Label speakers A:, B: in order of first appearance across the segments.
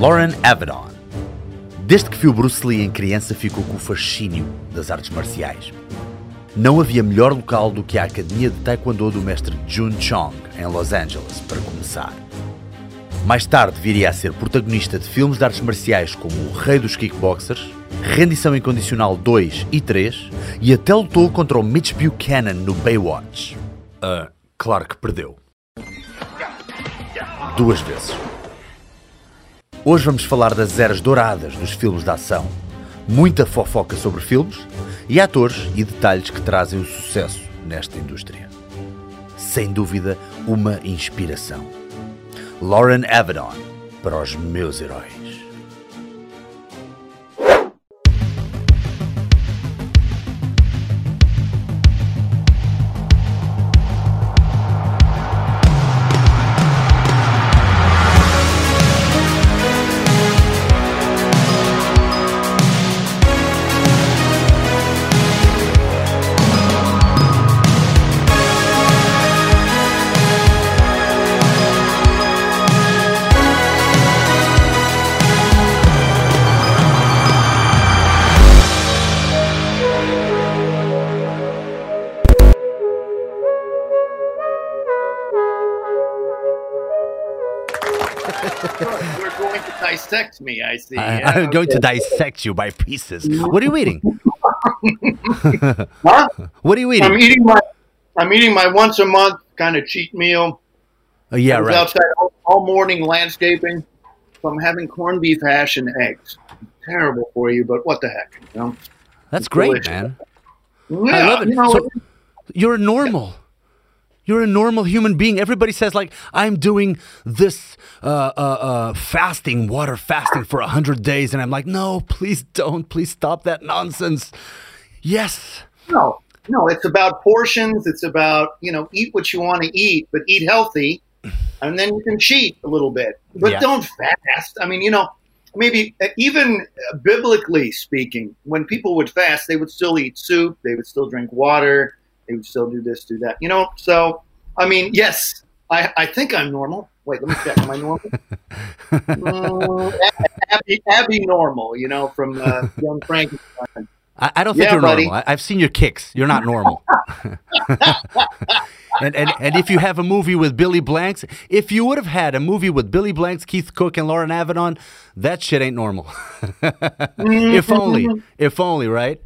A: Lauren Avedon. Desde que viu Bruce Lee em criança, ficou com o fascínio das artes marciais. Não havia melhor local do que a Academia de Taekwondo do mestre Jun Chong, em Los Angeles, para começar. Mais tarde viria a ser protagonista de filmes de artes marciais como O Rei dos Kickboxers, Rendição Incondicional 2 e 3 e até lutou contra o Mitch Buchanan no Baywatch. Ah, claro que perdeu. Duas vezes. Hoje vamos falar das eras douradas dos filmes de ação, muita fofoca sobre filmes e atores e detalhes que trazem o sucesso nesta indústria. Sem dúvida, uma inspiração. Lauren Avedon para os meus heróis.
B: Dissect me, I see.
A: I,
B: Yeah,
A: am going to dissect you by pieces. What are you eating?
B: Huh?
A: What are you eating?
B: I'm
A: eating?
B: my I'm eating my once a month kind of cheat meal.
A: Oh, yeah, right.
B: outside all, all morning landscaping. So I'm having corned beef hash and eggs. Terrible for you, but what the heck? You know?
A: That's great,
B: delicious.
A: man.
B: Yeah,
A: I love it.
B: You know,
A: So- You're normal. You're a normal human being. Everybody says like I'm doing this uh, uh, uh, fasting, water fasting for a hundred days, and I'm like, no, please don't. Please stop that nonsense. Yes,
B: no, no. It's about portions. It's about you know, eat what you want to eat, but eat healthy, and then you can cheat a little bit, but
A: Yeah.
B: don't fast. I mean, you know, maybe uh, even uh, biblically speaking, when people would fast, they would still eat soup, they would still drink water, they would still do this, do that. You know, so I mean, yes, I, I think I'm normal. Wait, let me check. Am I normal? Mm, Abby, Abby normal, you know, from uh, Young Frankenstein.
A: I, I don't think
B: Yeah,
A: you're
B: buddy.
A: normal. I, I've seen your kicks. You're not normal. and, and and if you have a movie with Billy Blanks, if you would have had a movie with Billy Blanks, Keith Cook, and Loren Avedon, that shit ain't normal. if only, if only, right?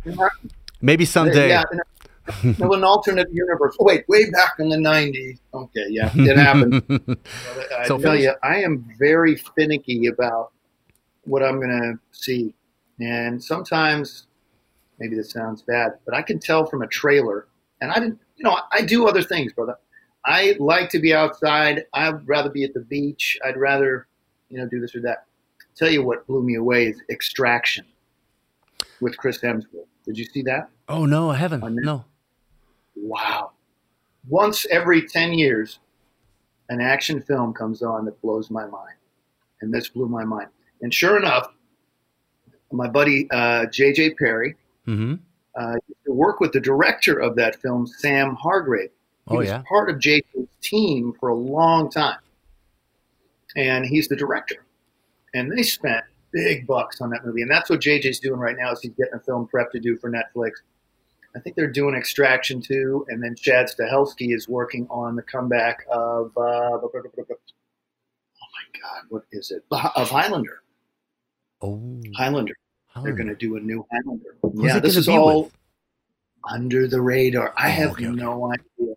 A: Maybe someday.
B: Yeah, in an alternate universe. Oh, wait, way back in the '90s. Okay, yeah, it happened. I
A: So
B: tell you, I am very finicky about what I'm going to see, and sometimes maybe this sounds bad, but I can tell from a trailer. And I didn't, you know, I do other things, brother. I like to be outside. I'd rather be at the beach. I'd rather, you know, do this or that. Tell you what blew me away is Extraction with Chris Hemsworth. Did you see that?
A: Oh no, I haven't. No.
B: Wow. Once every 10 years, an action film comes on that blows my mind. And this blew my mind. And sure enough, my buddy uh, J.J. Perry
A: Mm-hmm.
B: uh, used to work with the director of that film, Sam Hargrave. He
A: Oh
B: was
A: yeah.
B: part of J.J.'s team for a long time. And he's the director. And they spent big bucks on that movie. And that's what JJ's doing right now is he's getting a film prep to do for Netflix. I think they're doing Extraction 2, and then Chad Stahelski is working on the comeback of, uh, oh my God, what is it? Of Highlander.
A: Oh.
B: Highlander.
A: how
B: They're going to do a new Highlander.
A: Who's
B: yeah, this is all
A: with?
B: under the radar. I
A: Oh,
B: have
A: okay, okay.
B: no idea.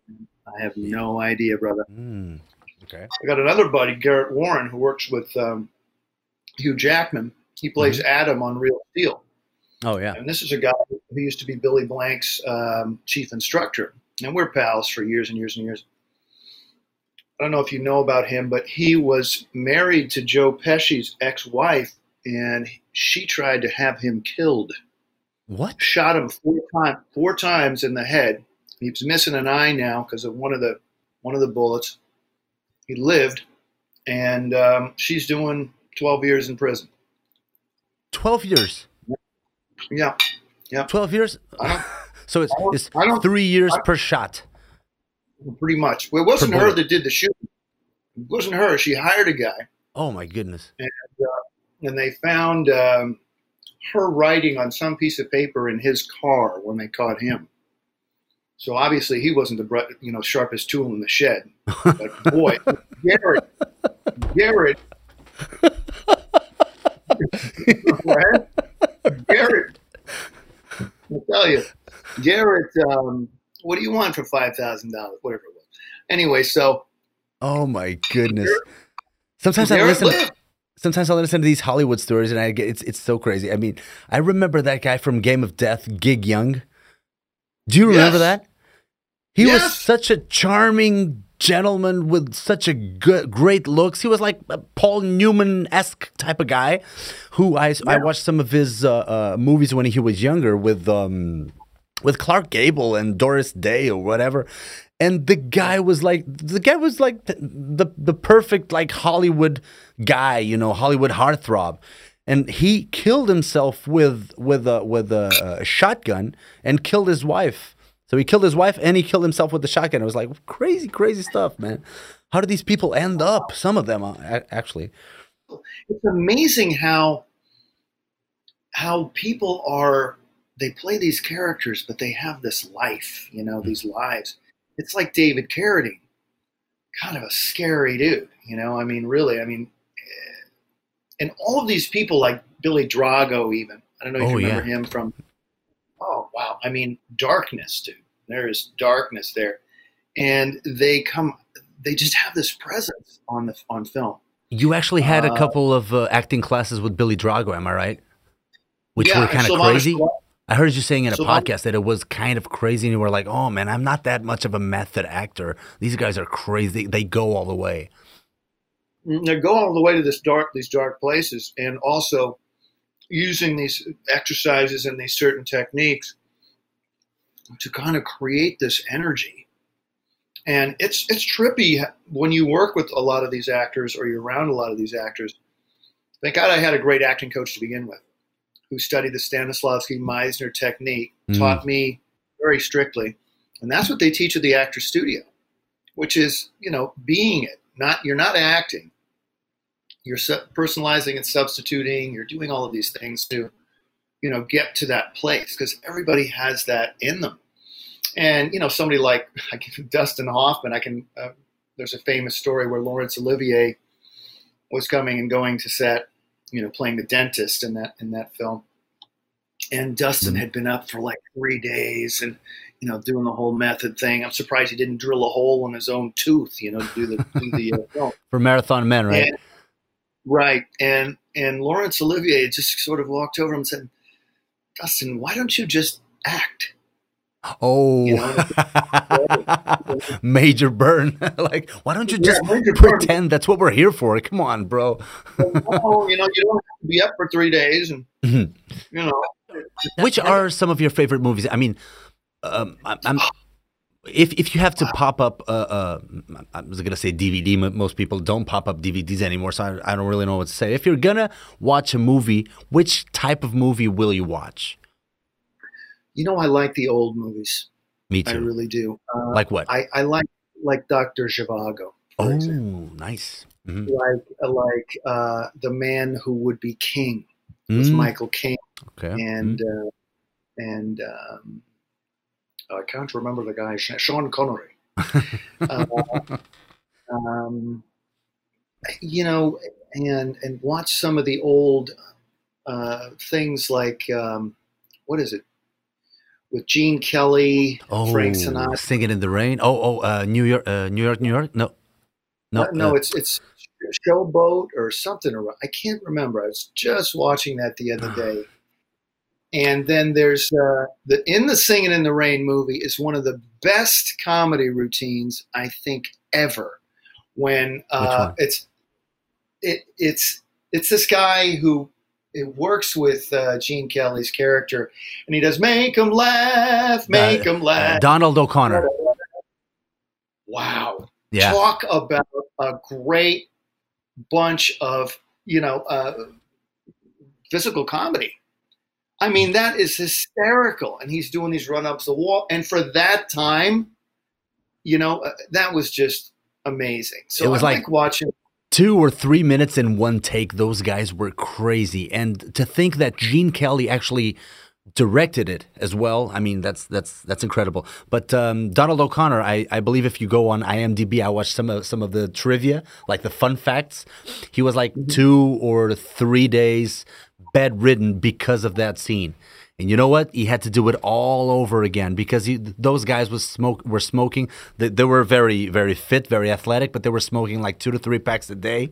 B: I have no idea, brother.
A: Mm. Okay.
B: I got another buddy, Garrett Warren, who works with um, Hugh Jackman. He plays Adam on Real Steel.
A: Oh yeah.
B: And this is a guy who used to be Billy Blank's um, chief instructor. And we're pals for years and years and years. I don't know if you know about him, but he was married to Joe Pesci's ex wife, and she tried to have him killed.
A: What?
B: Shot him four, time, four times in the head. He's missing an eye now because of one of the one of the bullets. He lived, and um, she's doing 12 years in prison.
A: Twelve years.
B: Yeah, Yeah.
A: Twelve years. So it's it's three years per shot.
B: pretty much. Well, it wasn't
A: Per
B: her
A: bullet.
B: that did the shooting. It wasn't her. She hired a guy,
A: Oh my goodness.
B: and and they found um, her writing on some piece of paper in his car when they caught him. So obviously he wasn't the you know sharpest tool in the shed. But boy, Garrett, Garrett, Garrett, I'll tell you, Garrett. Um, what do you want for five thousand dollars? Whatever it was. Anyway, so.
A: Oh my goodness! Sometimes I listen. Lived sometimes I listen to these Hollywood stories and I get it's it's so crazy. I mean, I remember that guy from Game of Death, Gig Young. Do you remember yes. that? He yes. was such a charming gentleman with such a good, great looks. He was like a Paul Newman esque type of guy. Who I yeah. I watched some of his uh, uh, movies when he was younger with um with Clark Gable and Doris Day or whatever. And the guy was like the guy was like the the, the perfect like Hollywood guy, you know, Hollywood heartthrob and he killed himself with with a with a, a, shotgun and killed his wife. So he killed his wife and he killed himself with the shotgun. It was like crazy, crazy stuff, man. How do these people end up? Some of them, uh, actually.
B: It's amazing how how people are. They play these characters, but they have this life. You know, these lives. It's like David Carradine, kind of a scary dude. You know, I mean, really, I mean, and all of these people like Billy Drago, even I don't know if oh, you remember yeah. him from. I mean, darkness, dude. There is darkness there, and they come. They just have this presence on the on film.
A: You actually had a uh, couple of uh, acting classes with Billy Drago, am I right? Which yeah, were kind of crazy. I heard you saying in a podcast that it was kind of crazy, and you were like, "Oh man, I'm not that much of a method actor. These guys are crazy. They go all the way."
B: they go all the way to this dark, these dark places, and also using these exercises and these certain techniques to kind of create this energy. And it's it's trippy when you work with a lot of these actors or you're around a lot of these actors. Thank God I had a great acting coach to begin with, who studied the Stanislavski Meisner technique, mm. taught me very strictly, and that's what they teach at the actor studio, which is you know being it. Not you're not acting, you're personalizing and substituting you're doing all of these things to you know get to that place because everybody has that in them. And you know somebody like dustin hoffman i can uh, there's a famous story where laurence olivier was coming and going to set you know playing the dentist in that in that film. And dustin had been up for like three days and you know doing the whole method thing. I'm surprised he didn't drill a hole in his own tooth you know to do the, do the uh, film.
A: For marathon men right?
B: And, Right. And and Laurence Olivier just sort of walked over and said, Dustin, why don't you just act?
A: Oh, you know? major burn! like, why don't you just yeah, pretend burn. that's what we're here for? Come on, bro.
B: oh, you know, you don't have to be up for three days, and mm-hmm. you know.
A: Which are some of your favorite movies? I mean, um, I'm if if you have to pop up, uh, uh, I was gonna say DVD. Most people don't pop up DVDs anymore, so I, I, don't really know what to say. If you're gonna watch a movie, which type of movie will you watch?
B: You know, I like the old movies.
A: Me too. I
B: really do.
A: Uh, like what?
B: I, I like like Doctor Zhivago.
A: Oh, example. nice.
B: Mm-hmm. Like like uh, the man who would be king was mm. Michael Caine.
A: Okay.
B: And mm. and um, I can't remember the guy, Sean Connery. uh, um, you know, and and watch some of the old uh, things like um, what is it with Gene Kelly,
A: oh,
B: Frank Sinatra,
A: singing in the rain. Oh, oh, uh, New York, uh, New York, New York. No,
B: no, uh, no. it's it's Showboat or something. I can't remember. I was just watching that the other day. And then there's uh, the in the Singing in the Rain movie is one of the best comedy routines I think ever. When uh, it's it it's it's this guy who it works with uh, Gene Kelly's character, and he does make him laugh, make him laugh.
A: Donald O'Connor.
B: Wow! Yeah. Talk about a great bunch of you know uh, physical comedy. I mean, that is hysterical. And he's doing these run ups the wall. And for that time, you know, uh, that was just amazing. So
A: it was
B: I
A: like,
B: like watching.
A: two or three minutes in one take. Those guys were crazy, and to think that Gene Kelly actually directed it as well. I mean, that's that's that's incredible. But um, Donald O'Connor, I, I believe if you go on IMDb, I watched some of some of the trivia, like the fun facts. He was like mm-hmm. two or three days bedridden because of that scene. And you know what? He had to do it all over again because he, those guys was smoke were smoking. They, they were very very fit, very athletic, but they were smoking like two to three packs a day.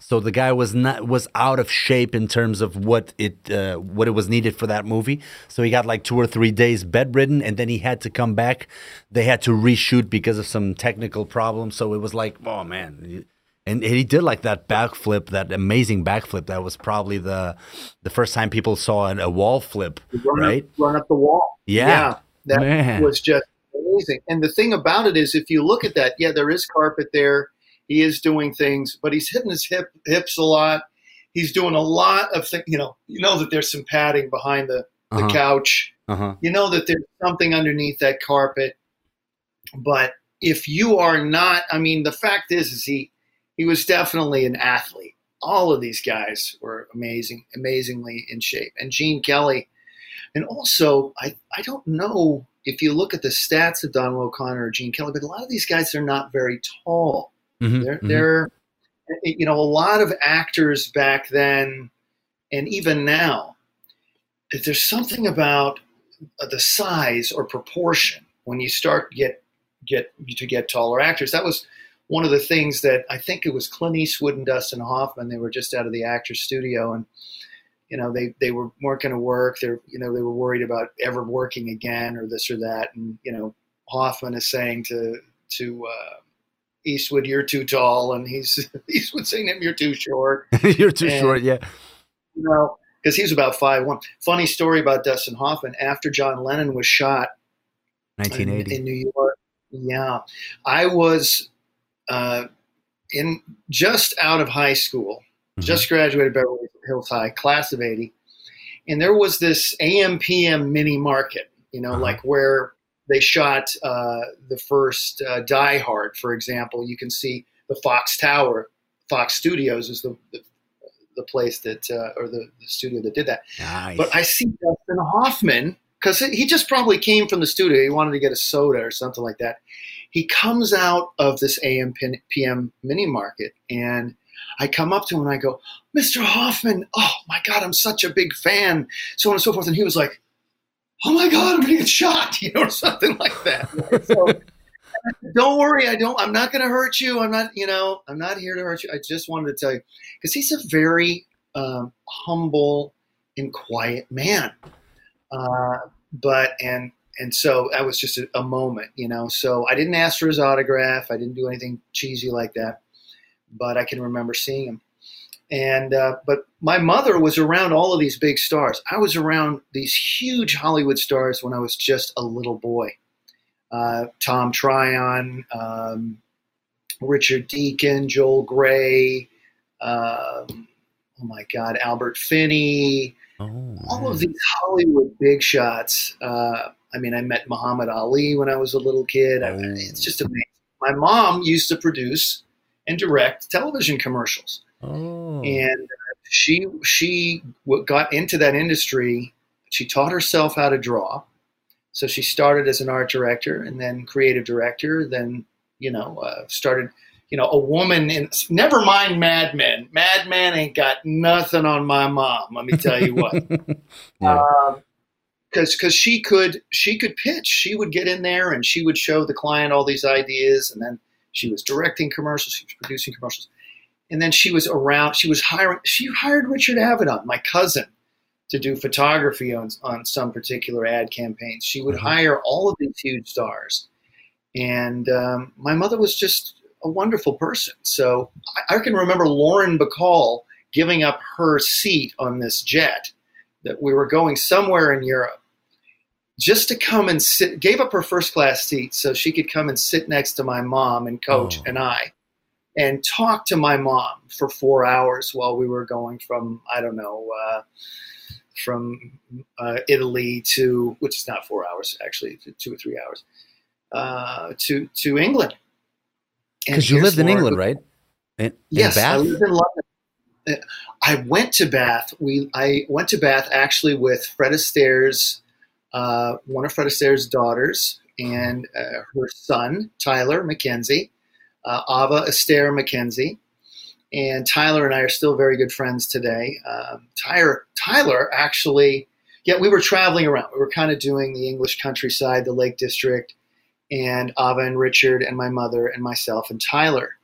A: So the guy was not was out of shape in terms of what it uh, what it was needed for that movie. So he got like two or three days bedridden, and then he had to come back. They had to reshoot because of some technical problems. So it was like, oh man, and he did like that backflip, that amazing backflip. That was probably the the first time people saw a wall flip,
B: run
A: right?
B: Up, run up the wall.
A: Yeah, yeah
B: that Man. was just amazing. And the thing about it is, if you look at that, yeah, there is carpet there. He is doing things, but he's hitting his hip hips a lot. He's doing a lot of things. You know, you know that there's some padding behind the the uh-huh. couch. Uh-huh. You know that there's something underneath that carpet. But if you are not, I mean, the fact is, is he he was definitely an athlete. All of these guys were amazing, amazingly in shape. And Gene Kelly, and also I, I don't know if you look at the stats of Donald O'Connor or Gene Kelly, but a lot of these guys are not very tall. Mm-hmm, they're, mm-hmm. they're, you know, a lot of actors back then, and even now, there's something about the size or proportion when you start get get to get taller actors. That was one of the things that I think it was Clint Eastwood and Dustin Hoffman. They were just out of the actor's studio, and you know they they were weren't going to work. They're you know they were worried about ever working again or this or that. And you know Hoffman is saying to to uh, Eastwood, "You're too tall," and he's Eastwood saying to him, "You're too short."
A: You're too and, short. Yeah.
B: You know, because he was about five one. Funny story about Dustin Hoffman. After John Lennon was shot,
A: 1980
B: in, in New York. Yeah, I was uh, in just out of high school, mm-hmm. just graduated Beverly Hills High, class of '80, and there was this AM PM mini market, you know, uh-huh. like where they shot uh, the first uh, Die Hard, for example. You can see the Fox Tower, Fox Studios is the, the the place that uh, or the, the, studio that did that.
A: Nice.
B: But I see Dustin Hoffman because he just probably came from the studio. He wanted to get a soda or something like that. He comes out of this AM PM mini market, and I come up to him and I go, Mr. Hoffman, oh my God, I'm such a big fan, so on and so forth. And he was like, Oh my God, I'm gonna get shot, you know, or something like that. So, don't worry, I don't. I'm not gonna hurt you. I'm not, you know, I'm not here to hurt you. I just wanted to tell you because he's a very um, humble and quiet man. Uh, but and and so that was just a, a, moment, you know. So I didn't ask for his autograph. I didn't do anything cheesy like that, but I can remember seeing him. And uh, but my mother was around all of these big stars. I was around these huge Hollywood stars when I was just a little boy. Uh, Tom Tryon, um, Richard Deacon, Joel Grey. Um, oh my God, Albert Finney. Oh, all of these Hollywood big shots. Uh, I mean, I met Muhammad Ali when I was a little kid. I, it's just amazing. My mom used to produce and direct television commercials, oh. and uh, she she got into that industry. She taught herself how to draw, so she started as an art director and then creative director. Then you know uh, started you know, a woman in never mind Mad Men. Mad Men ain't got nothing on my mom. Let me tell you what. yeah. um, because because she could she could pitch. She would get in there and she would show the client all these ideas, and then she was directing commercials, she was producing commercials, and then she was around. She was hiring. She hired Richard Avedon, my cousin, to do photography on on some particular ad campaigns. She would mm-hmm. hire all of these huge stars, and um, my mother was just a wonderful person. So I, I can remember Lauren Bacall giving up her seat on this jet that we were going somewhere in Europe just to come and sit, gave up her first class seat so she could come and sit next to my mom and coach oh. and I and talk to my mom for four hours while we were going from, I don't know, uh, from uh, Italy to, which is not four hours actually, two or three hours, uh, to, to England.
A: Because you lived in England, right? In, in
B: yes,
A: Bath?
B: I lived in London. I went to Bath. We I went to Bath actually with Fred Astaire's uh, one of Fred Astaire's daughters and uh, her son Tyler McKenzie, uh, Ava Astaire McKenzie, and Tyler and I are still very good friends today. Um, Tyler Tyler actually, yeah, we were traveling around. We were kind of doing the English countryside, the Lake District, and Ava and Richard and my mother and myself and Tyler.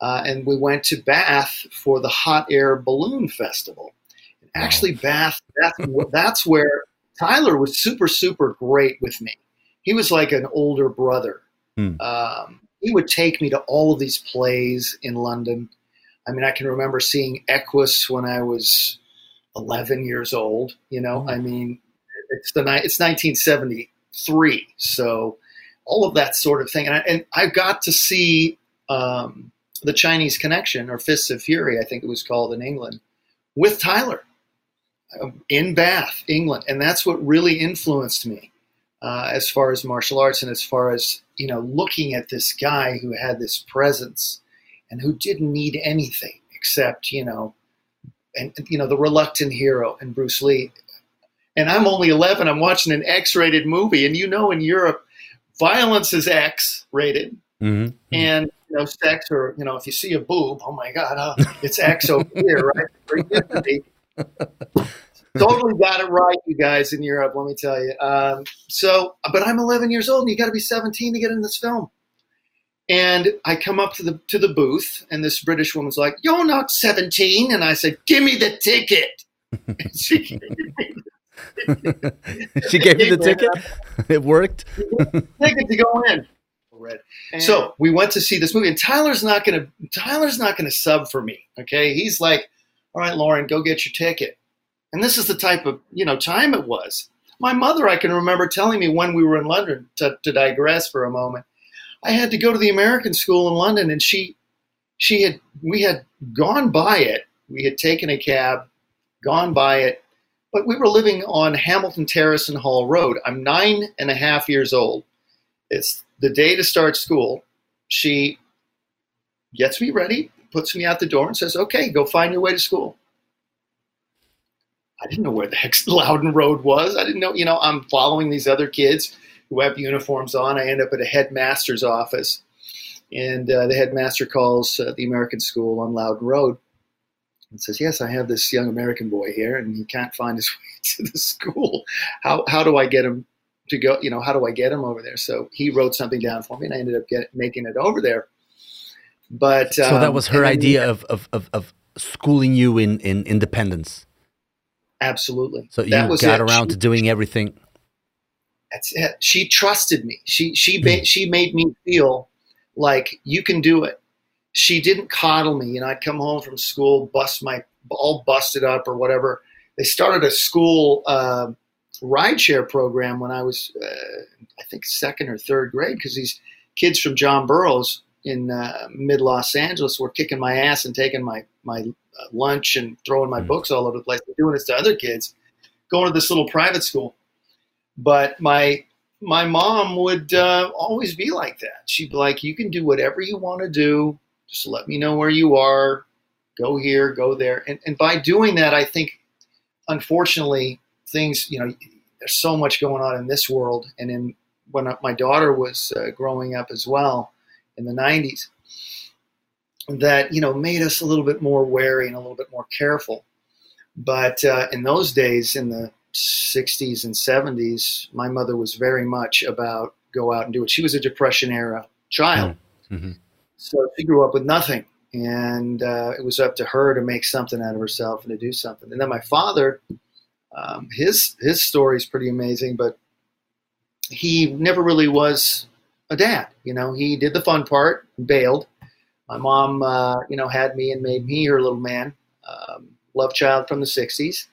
B: Uh, and we went to Bath for the Hot Air Balloon Festival. And actually, Bath, that's, that's where Tyler was super, super great with me. He was like an older brother.
A: Hmm.
B: Um, he would take me to all of these plays in London. I mean, I can remember seeing Equus when I was 11 years old. You know,
A: Hmm.
B: I mean, it's the ni- it's 1973, so all of that sort of thing. And I, and I got to see um, the Chinese Connection or Fists of Fury, I think it was called in England, with Tyler uh, in Bath, England, and that's what really influenced me uh, as far as martial arts and as far as you know looking at this guy who had this presence and who didn't need anything except you know and you know the reluctant hero and Bruce Lee. And I'm only 11. I'm watching an X-rated movie, and you know, in Europe, violence is X-rated,
A: Mhm.
B: and you know, sex or you know, if you see a boob, oh my God, uh, it's X over here, right? Or it used to be. totally got it right, you guys in Europe. Let me tell you. Um, so, but I'm 11 years old, and you got to be 17 to get in this film. And I come up to the to the booth, and this British woman's like, "You're not 17," and I said, "Give me the ticket." She gave me
A: she gave you the ticket. It worked.
B: ticket to go in. Red. So we went to see this movie, and Tyler's not gonna Tyler's not gonna sub for me. Okay, he's like, "All right, Loren, go get your ticket." And this is the type of you know time it was. My mother, I can remember telling me when we were in London. To, to digress for a moment, I had to go to the American school in London, and she she had we had gone by it. We had taken a cab, gone by it, but we were living on Hamilton Terrace and Hall Road. I'm nine and a half years old. It's the day to start school. She gets me ready, puts me out the door, and says, "Okay, go find your way to school." I didn't know where the heck Loudon Road was. I didn't know, you know, I'm following these other kids who have uniforms on. I end up at a headmaster's office, and uh, the headmaster calls uh, the American school on Loudon Road and says, "Yes, I have this young American boy here, and he can't find his way to the school. How how do I get him to go? You know, how do I get him over there?" So he wrote something down for me, and I ended up get, making it over there. But
A: So that
B: um,
A: was her
B: and then-
A: idea of, of, of, of schooling you in, in independence.
B: Absolutely.
A: So you
B: That was
A: got
B: it.
A: around
B: She-
A: to doing everything.
B: That's it. She trusted me. She she made she made me feel like you can do it. She didn't coddle me. You know, I'd come home from school, bust my all busted up or whatever. They started a school uh, rideshare program when I was, uh, I think, second or third grade because these kids from John Burroughs in uh, mid Los Angeles were kicking my ass and taking my my uh, lunch and throwing my
A: Mm.
B: books all over the place. They're doing this to other kids. Going to this little private school but my my mom would uh, always be like that. She'd be like, "You can do whatever you want to do. Just let me know where you are. Go here, go there." And and by doing that, I think, unfortunately, things you know, there's so much going on in this world, and in when my daughter was uh, growing up as well in the '90s, that you know made us a little bit more wary and a little bit more careful. But uh, in those days, in the 60s and 70s, my mother was very much about go out and do it. She was a Depression era child.
A: Mhm.
B: So she grew up with nothing. And uh, it was up to her to make something out of herself and to do something. And then my father, um, his his story is pretty amazing, but he never really was a dad. You know, he did the fun part, bailed. My mom, uh, you know, had me and made me her little man. Um, love child from the '60s.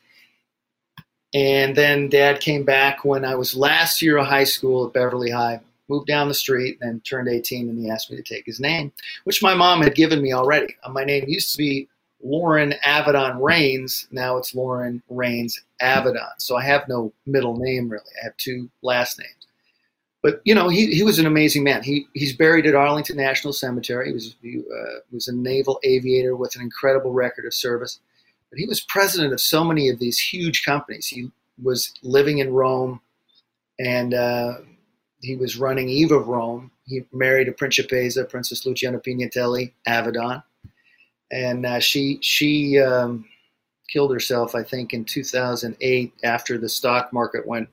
B: And then dad came back when I was last year of high school at Beverly High, moved down the street, and turned 18, and he asked me to take his name, which my mom had given me already. Uh, my name used to be Loren Avedon Rains. Now it's Loren Rains Avedon. So I have no middle name really. I have two last names. but you know, he, he was an amazing man. He he's buried at Arlington National Cemetery. He was he uh, was a naval aviator with an incredible record of service. But he was president of so many of these huge companies. He was living in Rome, and uh, he was running Eve of Rome. He married a principessa, Princess Luciana Pignatelli, Avedon, and uh, she she um, killed herself, I think, in 2008 after the stock market went.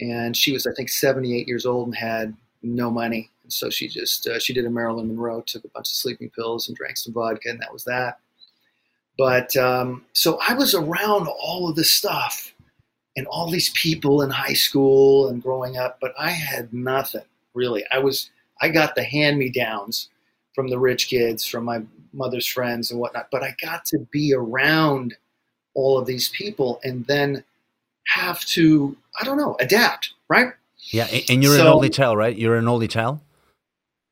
B: And she was, I think, 78 years old and had no money. And so she just, uh, she did a Marilyn Monroe, took a bunch of sleeping pills and drank some vodka, and that was that. But um, so I was around all of this stuff and all these people in high school and growing up, but I had nothing really. I was, I got the hand me downs from the rich kids, from my mother's friends and whatnot, but I got to be around all of these people and then have to, I don't know, adapt, right?
A: Yeah, and you're so, an only child, right? You're an only child.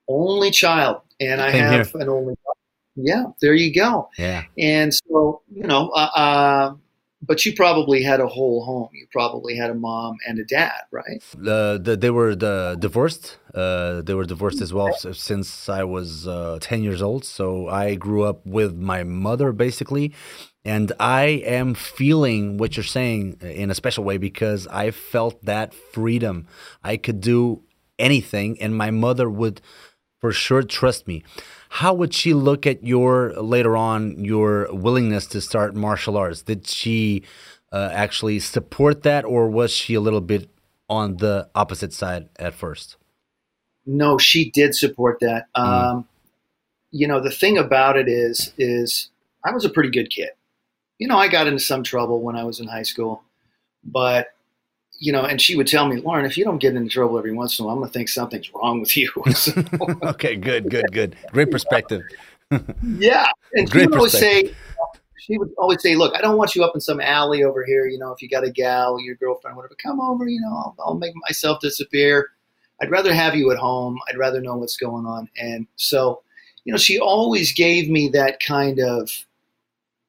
B: Only child, and I have here. an only. Yeah, there you go.
A: Yeah,
B: and so you know, uh, uh, but you probably had a whole home. You probably had a mom and a dad, right?
A: Uh, the, they were the divorced. Uh, they were divorced as well since I was uh, ten years old. So I grew up with my mother basically, and I am feeling what you're saying in a special way because I felt that freedom. I could do anything, and my mother would for sure trust me. How would she look at your later on your willingness to start martial arts? Did she uh, actually support that, or was she a little bit on the opposite side at first?
B: No, she did support that. Mm. Um, you know, the thing about it is, is I was a pretty good kid you know, I got into some trouble when I was in high school, but you know, and she would tell me, Loren, if you don't get into trouble every once in a while, I'm gonna think something's wrong with you.
A: okay, good, good, good. Great perspective.
B: yeah, and Great she would always say, she would always say, "Look, I don't want you up in some alley over here. You know, if you got a gal, your girlfriend, whatever, come over. You know, I'll, I'll make myself disappear. I'd rather have you at home. I'd rather know what's going on." And so, you know, she always gave me that kind of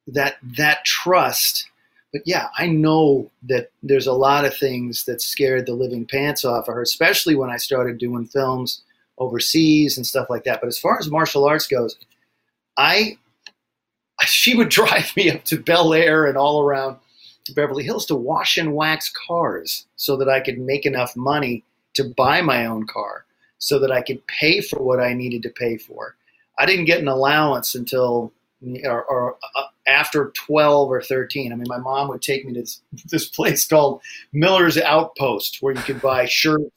B: that that trust. But yeah, I know that there's a lot of things that scared the living pants off of her, especially when I started doing films overseas and stuff like that. But as far as martial arts goes, I she would drive me up to Bel Air and all around Beverly Hills to wash and wax cars so that I could make enough money to buy my own car so that I could pay for what I needed to pay for. I didn't get an allowance until or, or uh, after 12 or 13. I mean, my mom would take me to this, this place called Miller's Outpost where you could buy shirts.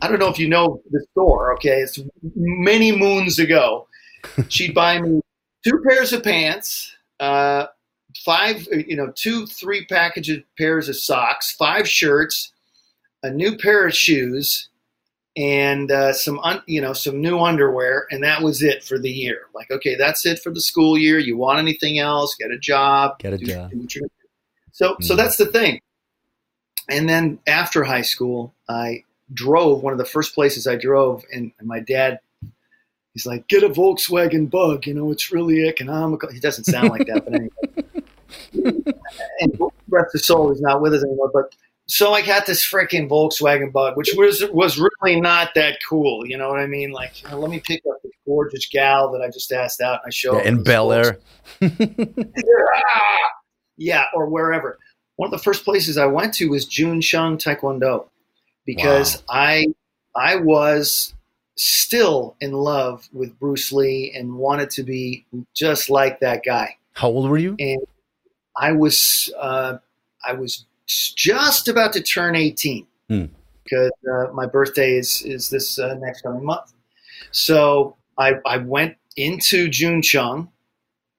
B: I don't know if you know the store, okay? It's many moons ago. She'd buy me two pairs of pants, uh, five, you know, two, three packages, pairs of socks, five shirts, a new pair of shoes, and uh, some un, you know some new underwear and that was it for the year. Like okay that's it for the school year. You want anything else? Get a job.
A: Get a do, job. do
B: so mm-hmm. so that's the thing. And then after high school i drove one of the first places i drove and, and my dad he's like get a volkswagen bug you know it's really economical. He doesn't sound like that but anyway. And rest his soul he's not with us anymore but so I got this freaking Volkswagen Bug, which was was really not that cool. You know what I mean? Like, you know, let me pick up this gorgeous gal that I just asked out, and I show
A: yeah, in Bel Air.
B: yeah, or wherever. One of the first places I went to was Jun Chong Taekwondo, because wow. I I was still in love with Bruce Lee and wanted to be just like that guy.
A: How old were you?
B: And I was uh, I was just about to turn 18 hmm. because uh, my birthday is is this uh, next coming month. So I, I went into Jun Chong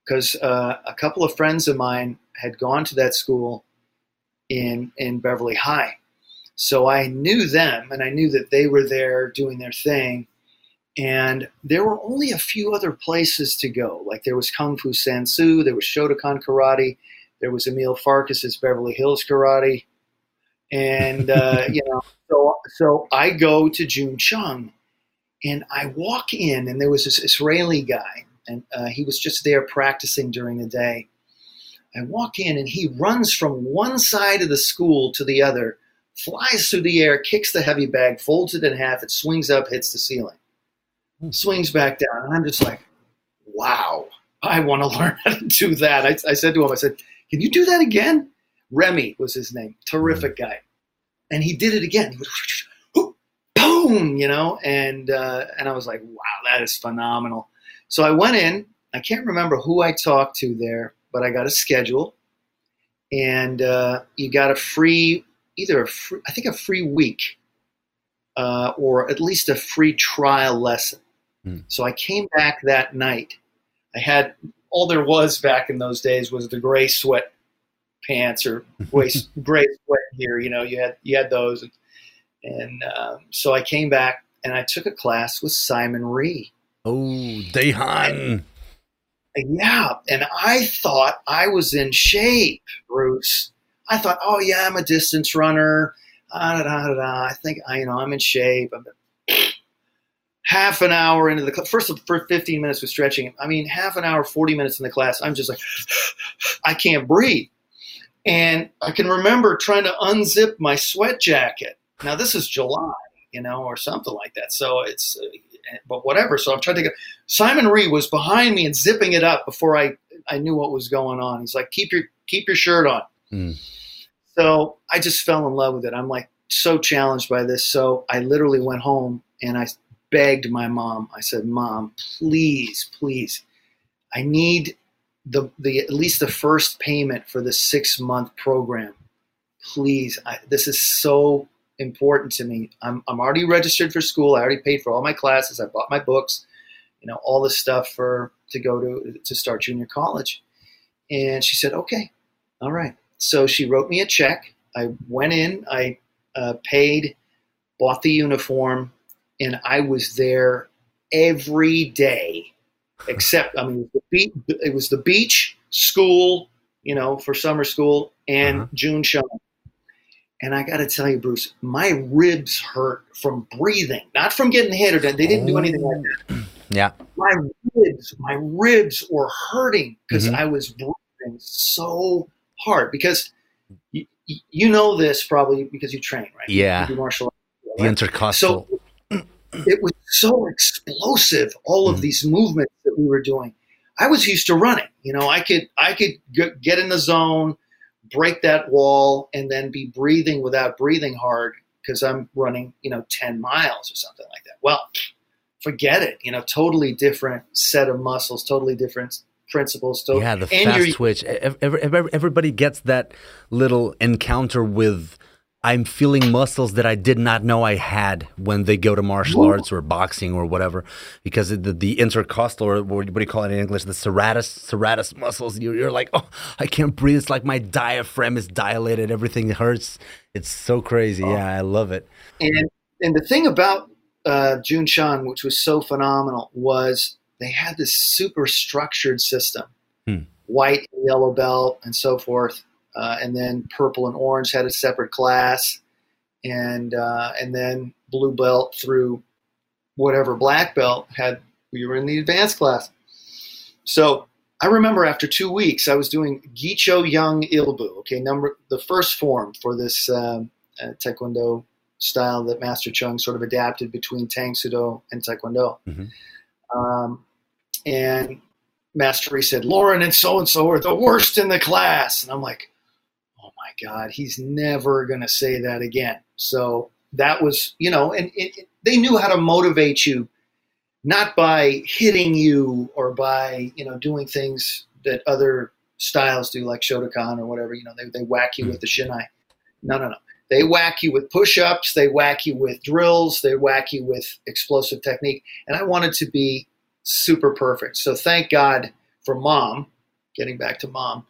B: because uh, a couple of friends of mine had gone to that school in in Beverly High. So I knew them and I knew that they were there doing their thing. And there were only a few other places to go. Like there was Kung Fu San Soo, there was Shotokan Karate, there was Emil Farkas's Beverly Hills Karate, and uh, you know, so so I go to Jun Chong, and I walk in, and there was this Israeli guy, and uh, he was just there practicing during the day. I walk in, and he runs from one side of the school to the other flies through the air, kicks the heavy bag, folds it in half, it swings up, hits the ceiling, swings back down. And I'm just like, wow, I want to learn how to do that. I, I said to him, I said, can you do that again? Remy was his name, terrific guy. And he did it again. He was, boom, you know, and uh, and I was like, wow, that is phenomenal. So I went in. I can't remember who I talked to there, but I got a schedule, and uh, you got a free, either a free, I think a free week, uh, or at least a free trial lesson. Mm. So I came back that night. I had all there was back in those days was the gray sweat pants or gray, gray sweat gear. You know, you had you had those, and, and um, so I came back and I took a class with Simon Rhee.
A: Oh, Daehan.
B: Yeah, and I thought I was in shape, Bruce. I thought, oh yeah, I'm a distance runner. Da, da, da, I think I, you know, I'm in shape. I'm half an hour into the class, first for 15 minutes with stretching. I mean, half an hour, 40 minutes in the class, I'm just like, I can't breathe. And I can remember trying to unzip my sweat jacket. Now this is July, you know, or something like that. So it's, uh, but whatever. So I'm trying to get. Simon Rhee was behind me and zipping it up before I I knew what was going on. He's like, keep your keep your shirt on. Mm. So I just fell in love with it. I'm like so challenged by this. So I literally went home and I begged my mom. I said, "Mom, please, please, I need the the at least the first payment for the six month program. Please, I, this is so important to me. I'm I'm already registered for school. I already paid for all my classes. I bought my books, you know, all this stuff for to go to to start junior college." And she said, "Okay, all right." So she wrote me a check. I went in. I uh, paid, bought the uniform, and I was there every day, except I mean, it was the beach, school, you know, for summer school, and uh-huh. June show. And I got to tell you, Bruce, my ribs hurt from breathing, not from getting hit or dead. they didn't do anything like that.
A: Yeah,
B: my ribs, my ribs were hurting because mm-hmm. I was breathing so hard. Because you, you know this probably because you train, right?
A: Yeah,
B: you martial arts.
A: Right? The intercostal.
B: So it was so explosive all of mm. these movements that we were doing. I was used to running you know i could i could get in the zone break that wall and then be breathing without breathing hard because i'm running you know 10 miles or something like that. Well forget it you know totally different set of muscles totally different principles
A: so yeah the fast twitch. Everybody gets that little encounter with I'm feeling muscles that I did not know I had when they go to martial arts or boxing or whatever, because the, the intercostal or what do you call it in English, the serratus serratus muscles. You're, you're, like, oh, I can't breathe. It's like my diaphragm is dilated. Everything hurts. It's so crazy. Oh. Yeah, I love it.
B: And and the thing about uh, Jun Shan, which was so phenomenal, was they had this super structured system, hmm. white, yellow belt, and so forth uh, and then purple and orange had a separate class, and uh, and then blue belt through whatever black belt had we were in the advanced class. So I remember after two weeks I was doing Gicho Young Ilbu, okay, number the first form for this um, uh, Taekwondo style that Master Chong sort of adapted between Tang Soo and Taekwondo. Mm-hmm. Um, and Master Rhee said, Loren and so and so are the worst in the class. And I'm like, God, he's never going to say that again. So that was, you know, and it, it, they knew how to motivate you, not by hitting you or by, you know, doing things that other styles do, like Shotokan or whatever. You know, they, they whack you with the shinai. No, no, no. They whack you with push ups, they whack you with drills, they whack you with explosive technique. And I wanted to be super perfect. So thank God for mom, getting back to mom,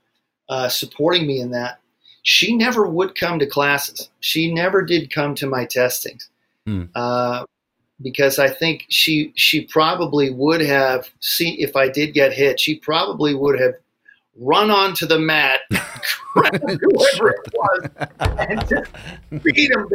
B: uh, supporting me in that she never would come to classes. She never did come to my testings mm. uh, because I think she she probably would have seen if I did get hit. She probably would have run onto the mat, whoever it was, and just beat him.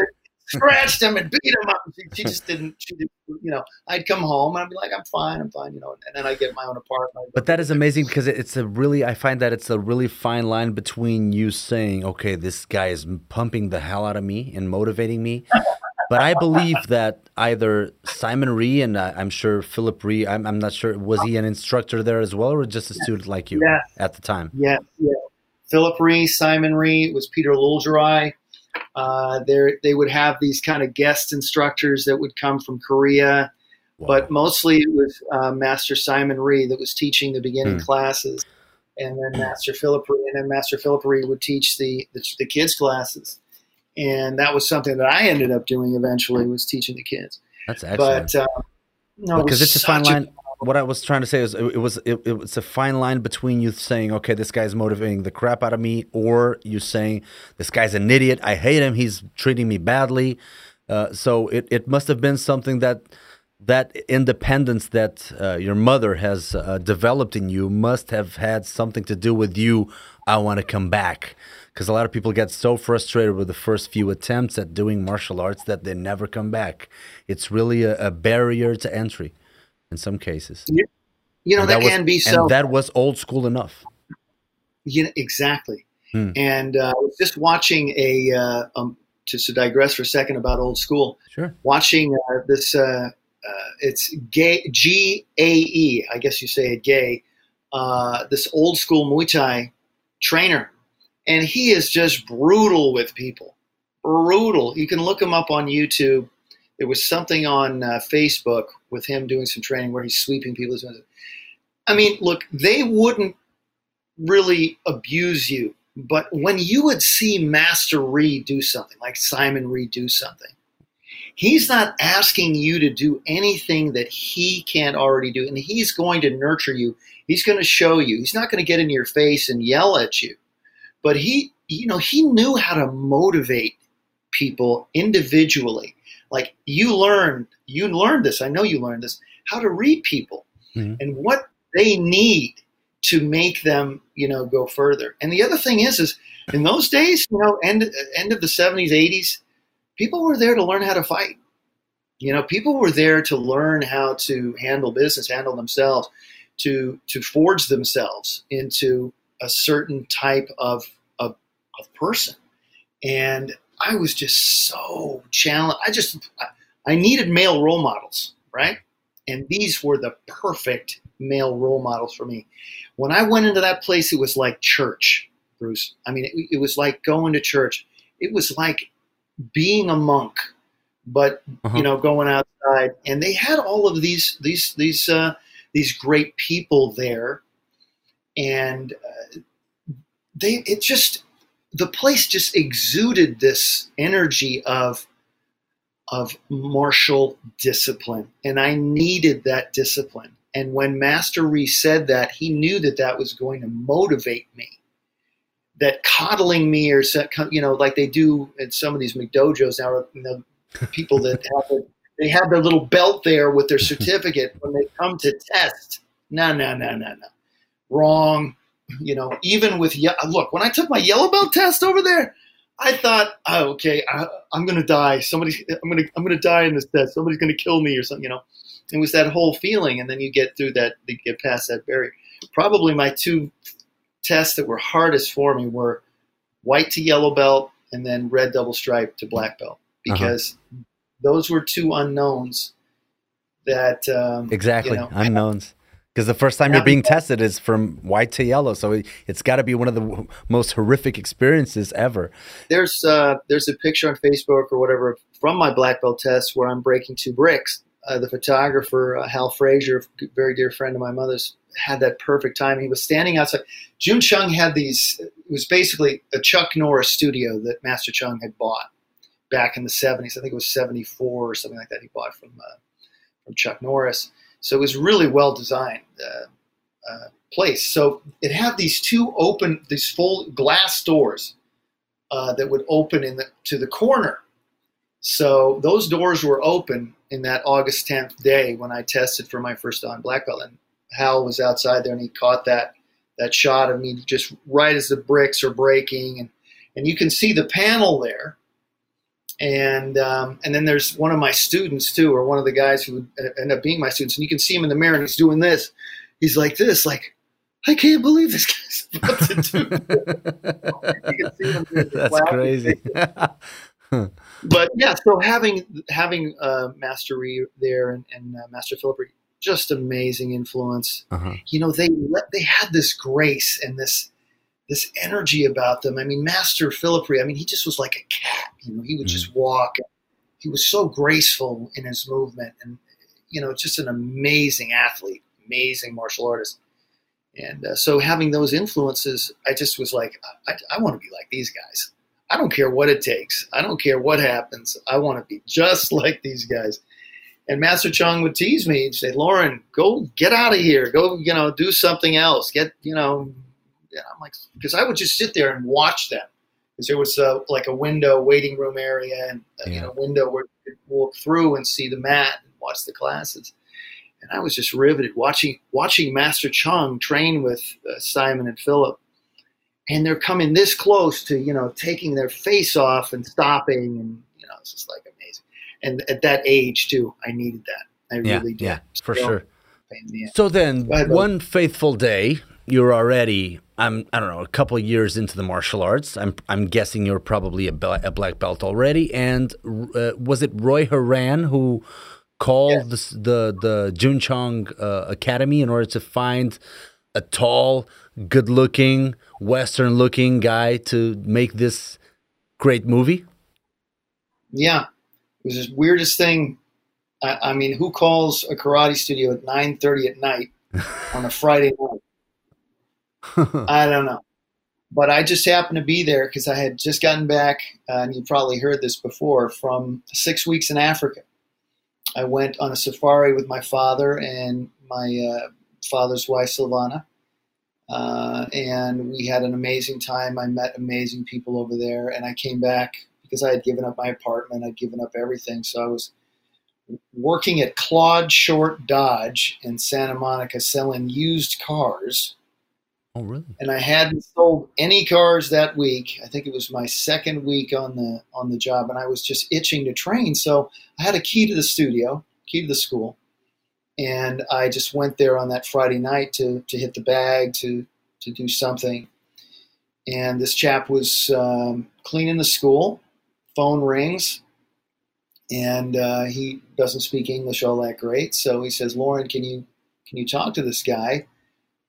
B: Scratched him and beat him up. She, she just didn't. She didn't, You know, I'd come home and I'd be like, I'm fine, I'm fine. You know, and then I get my own apartment.
A: But that is amazing because it's a really. I find that it's a really fine line between you saying, okay, this guy is pumping the hell out of me and motivating me. but I believe that either Simon Rhee and uh, I'm sure Philip Rhee, I'm, I'm not sure, was he an instructor there as well or just a student like you
B: yeah.
A: at the time?
B: Yeah, yeah. Philip Rhee, Simon Rhee, was Peter Lulgerai. Uh, they would have these kind of guest instructors that would come from Korea, wow. but mostly it was uh, Master Simon Rhee that was teaching the beginning mm. classes, and then Master Philip Rhee, and then Master Philip Rhee would teach the, the, the kids classes, and that was something that I ended up doing eventually was teaching the kids.
A: That's excellent. But uh,
B: no,
A: because
B: it
A: it's a fine line. A, what I was trying to say is it, it was it, it, was a fine line between you saying, okay, this guy's motivating the crap out of me, or you saying this guy's an idiot. I hate him. He's treating me badly. Uh, so it, it must have been something that that independence that uh, your mother has uh, developed in you must have had something to do with you. I want to come back because a lot of people get so frustrated with the first few attempts at doing martial arts that they never come back. It's really a, a barrier to entry in some cases.
B: You, you know, that, that, can
A: was,
B: be so.
A: And that was old school enough.
B: You know, exactly. Hmm. And uh, just watching a, uh, um, just to digress for a second about old school,
A: sure.
B: watching uh, this, uh, uh, it's gay, G A E, I guess you say it gay, uh, this old school Muay Thai trainer. And he is just brutal with people. Brutal. You can look him up on YouTube there was something on uh, Facebook with him doing some training where he's sweeping people. I mean, look, they wouldn't really abuse you, but when you would see Master Rhee do something, like Simon Rhee do something, he's not asking you to do anything that he can't already do, and he's going to nurture you. He's going to show you. He's not going to get in your face and yell at you, but he, you know, he knew how to motivate people individually like you learned, you learned this. I know you learned this. How to read people mm-hmm. and what they need to make them, you know, go further. And the other thing is, is in those days, you know, end end of the seventies, eighties, people were there to learn how to fight. You know, people were there to learn how to handle business, handle themselves, to to forge themselves into a certain type of of, of person. And I was just so challenged. I just I needed male role models, right? And these were the perfect male role models for me. When I went into that place, it was like church, Bruce. I mean, it, it was like going to church. It was like being a monk, but uh-huh. you know, going outside. And they had all of these these these uh, these great people there, and uh, they it just the place just exuded this energy of of martial discipline. And i needed that discipline. And when master Rhee said that he knew that that was going to motivate me. That coddling me or you know like they do at some of these mcdojos now you know, people that have they have their little belt there with their certificate when they come to test. No no no no no. Wrong you know, even with look, when I took my yellow belt test over there, I thought, oh, okay, I, am gonna die. Somebody, I'm gonna, I'm gonna die in this test. Somebody's gonna kill me or something. You know, it was that whole feeling, and then you get through that, you get past that barrier. Probably my two tests that were hardest for me were white to yellow belt, and then red double stripe to black belt, uh-huh. because uh-huh. those were two unknowns. That um,
A: exactly you know, unknowns because the first time you're being tested is from white to yellow so it's got to be one of the most horrific experiences ever.
B: There's uh, there's a picture on facebook or whatever from my black belt test where i'm breaking two bricks. Uh, the photographer uh, hal frazier very dear friend of my mother's had that perfect time. He was standing outside. Jun Chong had these it was basically a chuck norris studio that master Chong had bought back in the 70s i think it was 74 or something like that. He bought from uh, from chuck norris so it was really well designed uh, uh, place. So it had these two open, these full glass doors uh, that would open in the, to the corner. So those doors were open in that August 10th day when I tested for my first on black belt. And Hal was outside there and he caught that that shot of me just right as the bricks are breaking and and you can see the panel there and um, and then there's one of my students too, or one of the guys who end up being my students, and you can see him in the mirror, and he's doing this. He's like this, like I can't believe this guy's about to
A: do. That's crazy.
B: but yeah, so having having uh, Master Rhee there and, and uh, Master Philip Rhee, just amazing influence. Uh-huh. You know, they they had this grace and this this energy about them. I mean, Master Philip Rhee, I mean, he just was like a cat. You know, he would mm-hmm. just walk. He was so graceful in his movement, and you know, just an amazing athlete, amazing martial artist. And uh, so, having those influences, I just was like, I, I want to be like these guys. I don't care what it takes. I don't care what happens. I want to be just like these guys. And Master Chong would tease me and say, Loren, go get out of here. Go, you know, do something else. Get, you know, I'm like, because I would just sit there and watch them. Because there was a, like a window, waiting room area, and yeah. you know, window where you could walk through and see the mat and watch the classes. And I was just riveted watching watching Master Chong train with uh, Simon and Philip. And they're coming this close to you know taking their face off and stopping and you know it's just like amazing. And at that age too i needed that. I
A: yeah,
B: really did.
A: yeah for so, sure. so then one faithful day you're already i'm i don't know a couple years into the martial arts i'm i'm guessing you're probably a, a black belt already and uh, was it roy horan who called yes. the, the the jun chong uh, academy in order to find a tall good looking Western looking guy to make this great movie?
B: Yeah, it was the weirdest thing. I, I mean, who calls a karate studio at nine thirty at night on a Friday night? I don't know, but I just happened to be there because I had just gotten back, uh, and you probably heard this before, from six weeks in Africa. I went on a safari with my father and my uh, father's wife, Silvana, uh, and we had an amazing time. I met amazing people over there, and I came back because I had given up my apartment. I'd given up everything, so I was working at Claude Short Dodge in Santa Monica selling used cars.
A: Oh, really?
B: And I hadn't sold any cars that week. I think it was my second week on the on the job, and I was just itching to train. So I had a key to the studio, key to the school, and I just went there on that Friday night to to hit the bag to to do something. And this chap was um, cleaning the school. Phone rings, and uh, he doesn't speak English all that great. So he says, "Loren, can you can you talk to this guy?"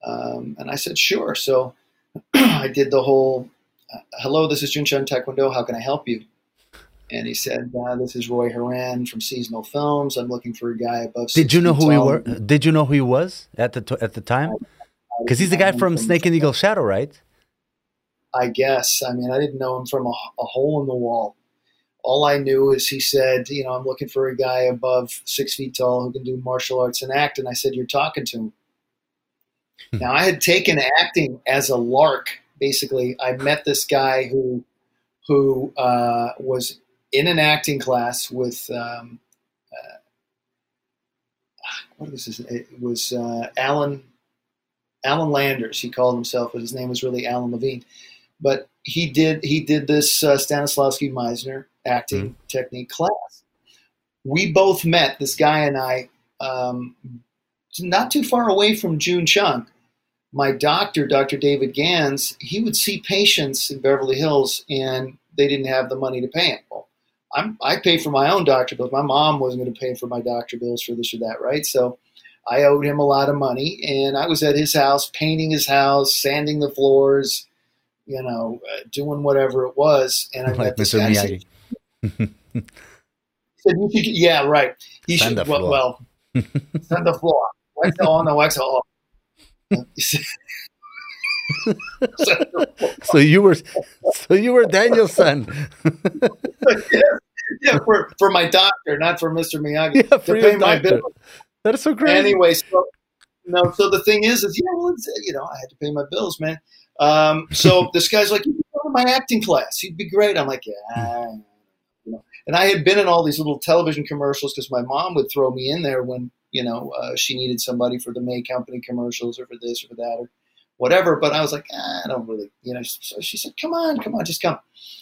B: Um, and I said, "Sure." So I did the whole, uh, "Hello, this is Jun Chong Taekwondo. How can I help you?" and he said, uh, "This is Roy Horan from Seasonal Films. I'm looking for a guy above."
A: Did you know who he were? Did you know who he was at the at the time? Because he's the guy from Snake and Eagle Shadow, right?
B: I guess. I mean, I didn't know him from a, a hole in the wall. All I knew is he said, "You know, I'm looking for a guy above six feet tall who can do martial arts and act." And I said, "You're talking to him." Hmm. now, I had taken acting as a lark. Basically, I met this guy who who uh, was in an acting class with um, uh, what was his? It was uh, Alan Alan Landers. He called himself, but his name was really Alan Levine. But he did he did this uh, Stanislavski Meisner acting mm-hmm. technique class. We both met this guy and I um, not too far away from Jun Chong. My doctor, Dr. David Gans, he would see patients in Beverly Hills and they didn't have the money to pay him. Well, I'm, I pay for my own doctor bills. My mom wasn't going to pay for my doctor bills for this or that, right? So I owed him a lot of money, and I was at his house painting his house, sanding the floors, you know, uh, doing whatever it was. And I like Mr. Miyagi. Said, said, yeah, right. He sand should, well, well sand the floor. Wax on the wax off.
A: so you were, so you were Daniel-san.
B: yeah, yeah, for for my doctor, not for Mr. Miyagi. Yeah, for to pay my bill.
A: That is so great.
B: Anyway, so no, so the thing is, is yeah, well, you know, I had to pay my bills, man. Um, so this guy's like, you can go to my acting class. You'd be great. I'm like, yeah, you know. And I had been in all these little television commercials because my mom would throw me in there when you know uh, she needed somebody for the May Company commercials or for this or for that or whatever. But I was like, ah, I don't really, you know. So she said, come on, come on, just come.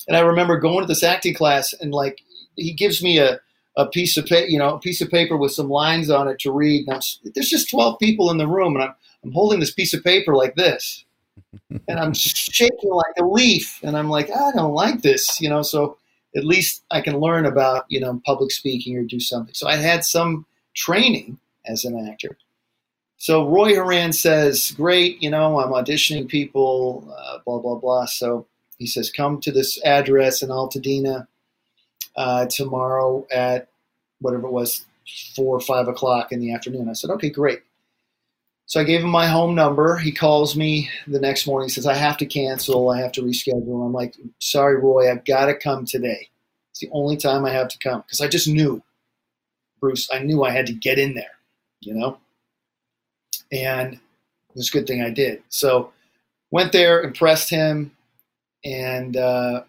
B: And I remember going to this acting class and like he gives me a, a piece of paper, you know, a piece of paper with some lines on it to read. And I'm, there's just 12 people in the room, and I'm, I'm holding this piece of paper like this, and I'm shaking like a leaf, and I'm like, I don't like this, you know. So at least I can learn about, you know, public speaking or do something. So I had some training as an actor. So Roy Horan says, "Great, you know, I'm auditioning people, uh, blah blah blah." So he says, "Come to this address in Altadena uh, tomorrow at whatever it was, four or five o'clock in the afternoon." I said, "Okay, great." So I gave him my home number. He calls me the next morning. Says, "I have to cancel. I have to reschedule." I'm like, "Sorry, Roy, I've got to come today. It's the only time I have to come because I just knew, Bruce. I knew I had to get in there, you know." and it was a good thing I did. So went there, impressed him, and uh,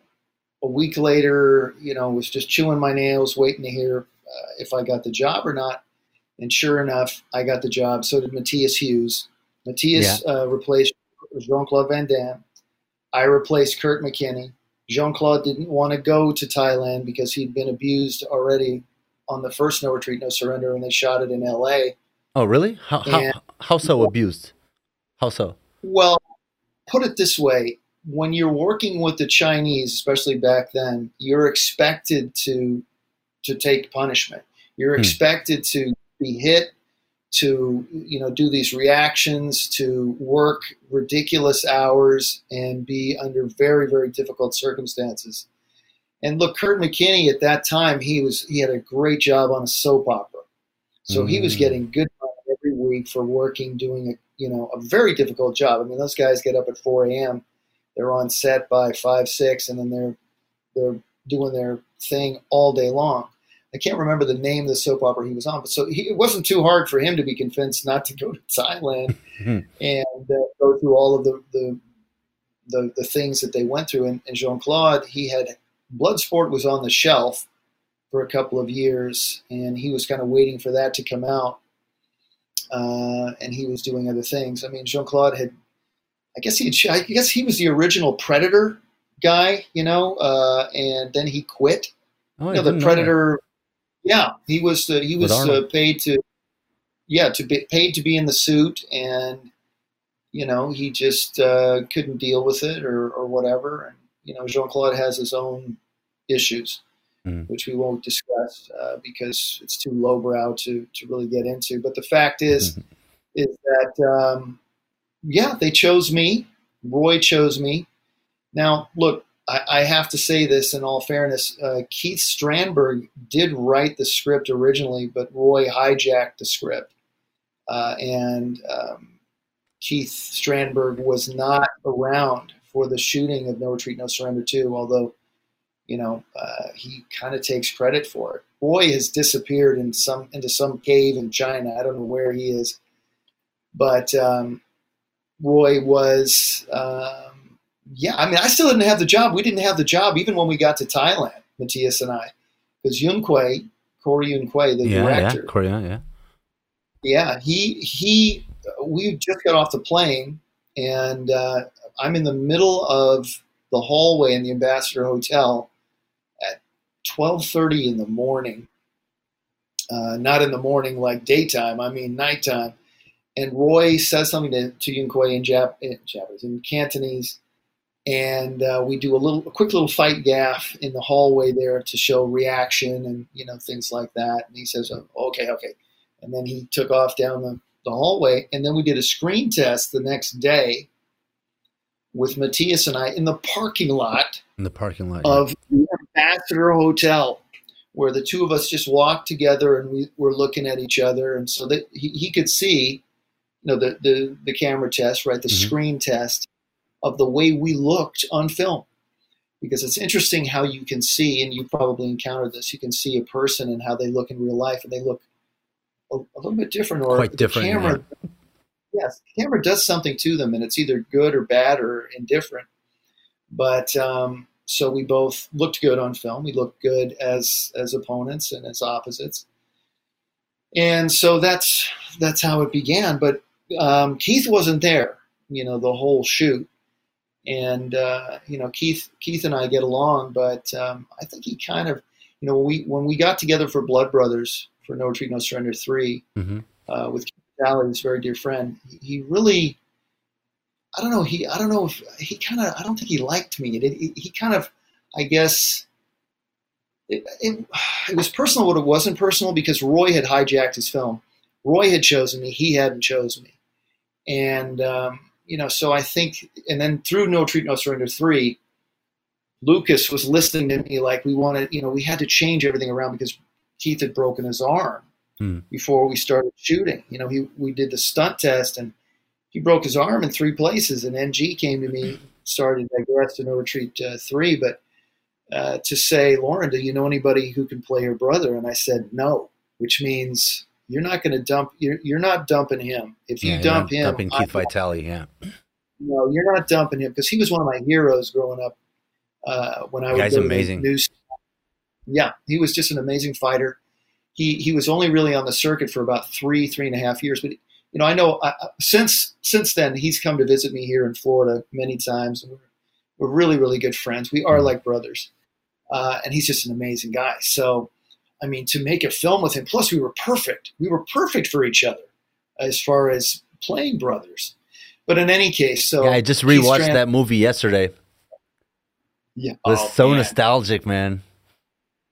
B: a week later, you know, was just chewing my nails, waiting to hear uh, if I got the job or not. And sure enough, I got the job. So did Matthias Hues. Matthias yeah. uh, replaced Jean Claude Van Damme. I replaced Kurt McKinney. Jean Claude didn't want to go to Thailand because he'd been abused already on the first No Retreat, No Surrender, and they shot it in L.A.
A: Oh, really? How, how, how so abused? How so?
B: Well, put it this way when you're working with the Chinese, especially back then, you're expected to to take punishment. You're hmm. expected to be hit, to you know do these reactions, to work ridiculous hours, and be under very very difficult circumstances. And look, Kurt McKinney at that time he was he had a great job on a soap opera, so mm. he was hmm. getting good money every week for working, doing a you know a very difficult job. I mean, those guys get up at 4 a.m. They're on set by five, six, and then they're they're doing their thing all day long. I can't remember the name of the soap opera he was on, but so he, it wasn't too hard for him to be convinced not to go to Thailand mm-hmm. and uh, go through all of the, the the, the things that they went through. And, and Jean Claude, he had Bloodsport was on the shelf for a couple of years, and he was kind of waiting for that to come out uh, and he was doing other things. I mean, Jean Claude had, I guess he, had, I guess he was the original Predator guy, you know, uh, and then he quit. Oh, you know, the Predator. Yeah, he was he was uh, paid to, yeah, to be paid to be in the suit, and you know he just uh, couldn't deal with it or or whatever. And you know, Jean Claude has his own issues mm. which we won't discuss uh, because it's too lowbrow to, to really get into. But the fact is, mm-hmm. is that, um, yeah, they chose me. Roy chose me. Now, look, I, I have to say this in all fairness. Uh, Keith Strandberg did write the script originally, but Roy hijacked the script. Uh, and um, Keith Strandberg was not around for the shooting of No Retreat, No Surrender 2, although you know, uh, he kind of takes credit for it. Roy has disappeared in some into some cave in China. I don't know where he is, but um, Roy was. Um, yeah, I mean, I still didn't have the job. We didn't have the job even when we got to Thailand, Matthias and I, because Yuen Kwai, Corey Yuen Kwai, the
A: yeah,
B: director,
A: yeah, Korea, yeah,
B: yeah, he he, we just got off the plane, and uh, I'm in the middle of the hallway in the Ambassador Hotel at 12:30 in the morning. Uh, not in the morning like daytime. I mean nighttime. And Roy says something to, to Yuen Kwai in, Jap- in Japanese, in Cantonese, and uh, we do a little, a quick little fight gaff in the hallway there to show reaction and you know things like that. And he says, oh, "Okay, okay," and then he took off down the, the hallway, and then we did a screen test the next day with Matthias and I in the parking lot.
A: In the parking lot
B: of yeah. the Ambassador Hotel, where the two of us just walked together and we were looking at each other, and so that he, he could see, you know, the the, the camera test, right, the mm-hmm. screen test of the way we looked on film. Because it's interesting how you can see, and you probably encountered this. You can see a person and how they look in real life, and they look a, a little bit different, or
A: quite different.
B: Camera, yeah yes, the camera does something to them, and it's either good or bad or indifferent. But um, so we both looked good on film. We looked good as as opponents and as opposites, and so that's that's how it began. But um, Keith wasn't there, you know, the whole shoot, and uh, you know, Keith Keith and I get along, but um, I think he kind of you know, when we when we got together for Blood Brothers for No Retreat, No Surrender 3
A: Mm-hmm.
B: uh, with Keith Vitale, his very dear friend, he, really, I don't know, he I don't know if he kind of I don't think he liked me. It, it, he kind of, I guess. It, it, it was personal, but it wasn't personal because Roy had hijacked his film. Roy had chosen me; he hadn't chosen me, and um, you know, so I think, and then through No Retreat, No Surrender three, Lucas was listening to me like we wanted, you know, we had to change everything around because Keith had broken his arm
A: Hmm.
B: before we started shooting. You know, he we did the stunt test and he broke his arm in three places. And NG came to me, started digress to No Retreat uh, three, but uh, to say, Loren, do you know anybody who can play your brother? And I said no, which means you're not going to dump. You're you're not dumping him. If you
A: Yeah,
B: dump him,
A: dumping
B: I-
A: Keith Vitale. Yeah,
B: no, you're not dumping him because he was one of my heroes growing up. Uh, when I was
A: amazing.
B: News. Yeah, he was just an amazing fighter. He he was only really on the circuit for about three three and a half years, but you know I know I, I- since since then he's come to visit me here in Florida many times. And we're, we're really really good friends. We are like brothers, uh, and he's just an amazing guy. So, I mean, to make a film with him, plus we were perfect. We were perfect for each other as far as playing brothers. But in any case, so
A: yeah. I just
B: Keith
A: rewatched
B: Strand-
A: that movie yesterday.
B: Yeah,
A: It was
B: Oh,
A: so
B: man.
A: nostalgic, man.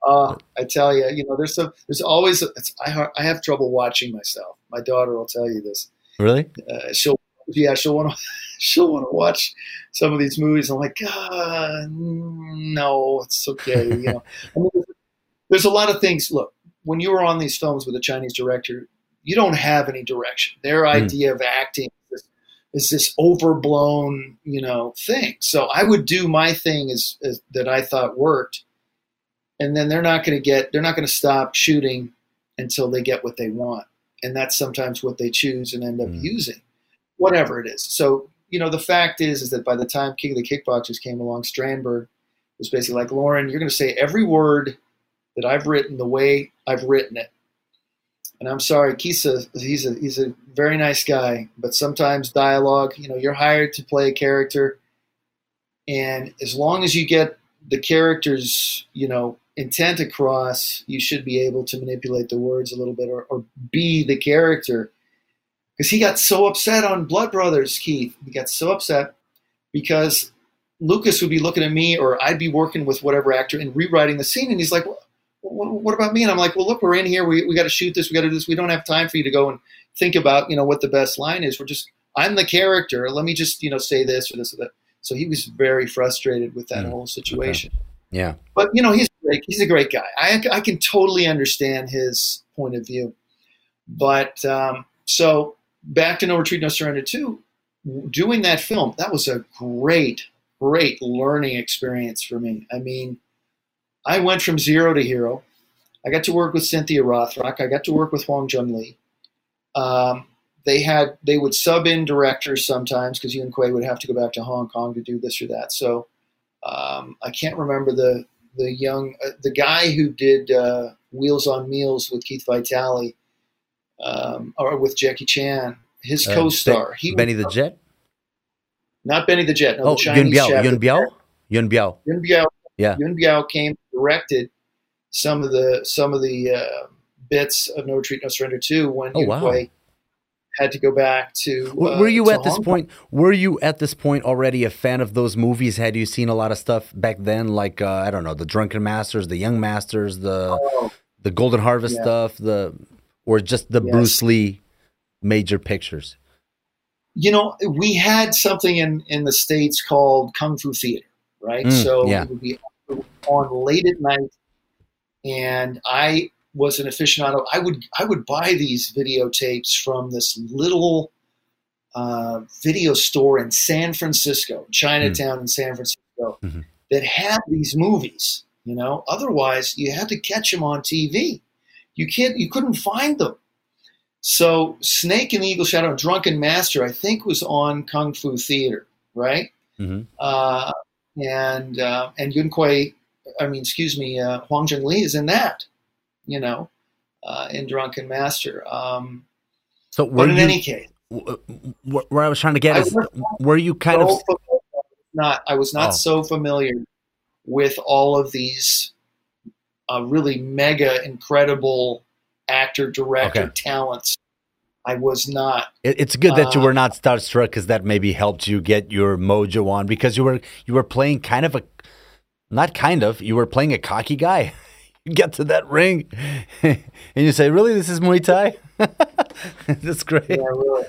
B: Uh, I tell you, you know, there's some, there's always, it's, I, ha- I have trouble watching myself. My daughter will tell you this.
A: Really?
B: Uh, she'll, yeah, she'll want to, she'll want to watch some of these movies. I'm like, God, no, it's okay. You know, I mean, there's a lot of things. Look, when you were on these films with a Chinese director, you don't have any direction. Their idea of acting is, is this overblown, you know, thing. So I would do my thing as, as that I thought worked, and then they're not going to get, they're not going to stop shooting until they get what they want, and that's sometimes what they choose and end up
A: Mm.
B: using, whatever it is. So you know, the fact is, is that by the time King of the Kickboxers came along, Strandberg was basically like, Loren, you're going to say every word that I've written the way I've written it. And I'm sorry, kisa he's a he's a very nice guy, but sometimes dialogue, you know, you're hired to play a character, and as long as you get the character's, you know, intent across, you should be able to manipulate the words a little bit or, or be the character. Because he got so upset on Blood Brothers, Keith. He got so upset because Lucas would be looking at me, or I'd be working with whatever actor and rewriting the scene, and he's like, well, what, what about me? And I'm like, well, look, we're in here. We, we got to shoot this. We got to do this. We don't have time for you to go and think about, you know, what the best line is. We're just, I'm the character. Let me just, you know, say this or this or that. So he was very frustrated with that
A: Mm,
B: whole situation.
A: Yeah.
B: But you know, he's He's a great guy. I, I can totally understand his point of view. But um, so back to No Retreat, No Surrender two. Doing that film, that was a great, great learning experience for me. I mean, I went from zero to hero. I got to work with Cynthia Rothrock. I got to work with Hwang Jang Lee. Um, they had they would sub in directors sometimes because Yuen Kwai would have to go back to Hong Kong to do this or that. So um, I can't remember the the young uh, the guy who did uh, Wheels on Meals with Keith Vitale um, or with Jackie Chan. His
A: Uh,
B: co-star, he
A: Benny the Jet.
B: not Benny the Jet. No,
A: Oh,
B: the Yuen
A: Biao.
B: chef.
A: Yuen Biao. Yuen Biao.
B: Yuen Biao.
A: Yeah.
B: Yuen Biao came directed some of the some of the uh, bits of No Retreat, No Surrender two when
A: Oh,
B: Yun
A: wow.
B: Had to go back to. Uh,
A: were you
B: to
A: at this
B: Kong.
A: point? Were you at this point already a fan of those movies? Had you seen a lot of stuff back then, like uh, I don't know, the Drunken Masters, the Young Masters, the
B: Oh,
A: the Golden Harvest
B: Yeah.
A: stuff, the or just the
B: Yes.
A: Bruce Lee major pictures?
B: you know, we had something in, in the States called Kung Fu Theater, right?
A: Mm,
B: so
A: yeah.
B: it would be on late at night. And I was an aficionado. I would I would buy these videotapes from this little uh, video store in San Francisco, Chinatown in San Francisco,
A: Mhm.
B: that had these movies. You know, otherwise you had to catch them on TV. You can't. You couldn't find them. So Snake and the Eagle Shadow, Drunken Master, I think was on Kung Fu Theater, right?
A: Mhm.
B: Uh, and uh, and Yuen Kwai, I mean, excuse me, uh, Hwang Jang Lee is in that, you know, uh, in Drunken Master. Um,
A: So
B: but in
A: you?
B: any case,
A: w- w- where I was trying to get
B: I
A: is, were you kind
B: so
A: of?
B: not I was not
A: Oh.
B: so familiar with all of these uh, really mega incredible actor director
A: Okay.
B: talents. I was not.
A: It, it's good that you
B: Uh,
A: were not starstruck because that maybe helped you get your mojo on because you were you were playing kind of a not kind of you were playing a cocky guy. Get to that ring and you say, "Really, this is Muay Thai." That's great.
B: Yeah, really,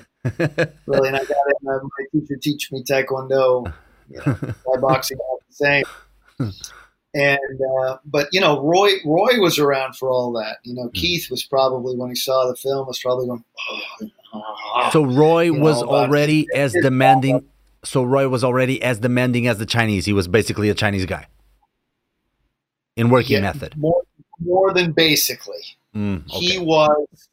B: really. And I got it. Uh, my teacher teach me Taekwondo. You know, Thai boxing all the same. And uh, but you know, Roy Roy was around for all that. You know, Keith was probably when he saw the film was probably going. Oh,
A: So Roy
B: You know,
A: was
B: about-
A: already as demanding. So Roy was already as demanding as the Chinese. He was basically a Chinese guy in working
B: Yeah,
A: method.
B: more more than basically.
A: Mm,
B: He was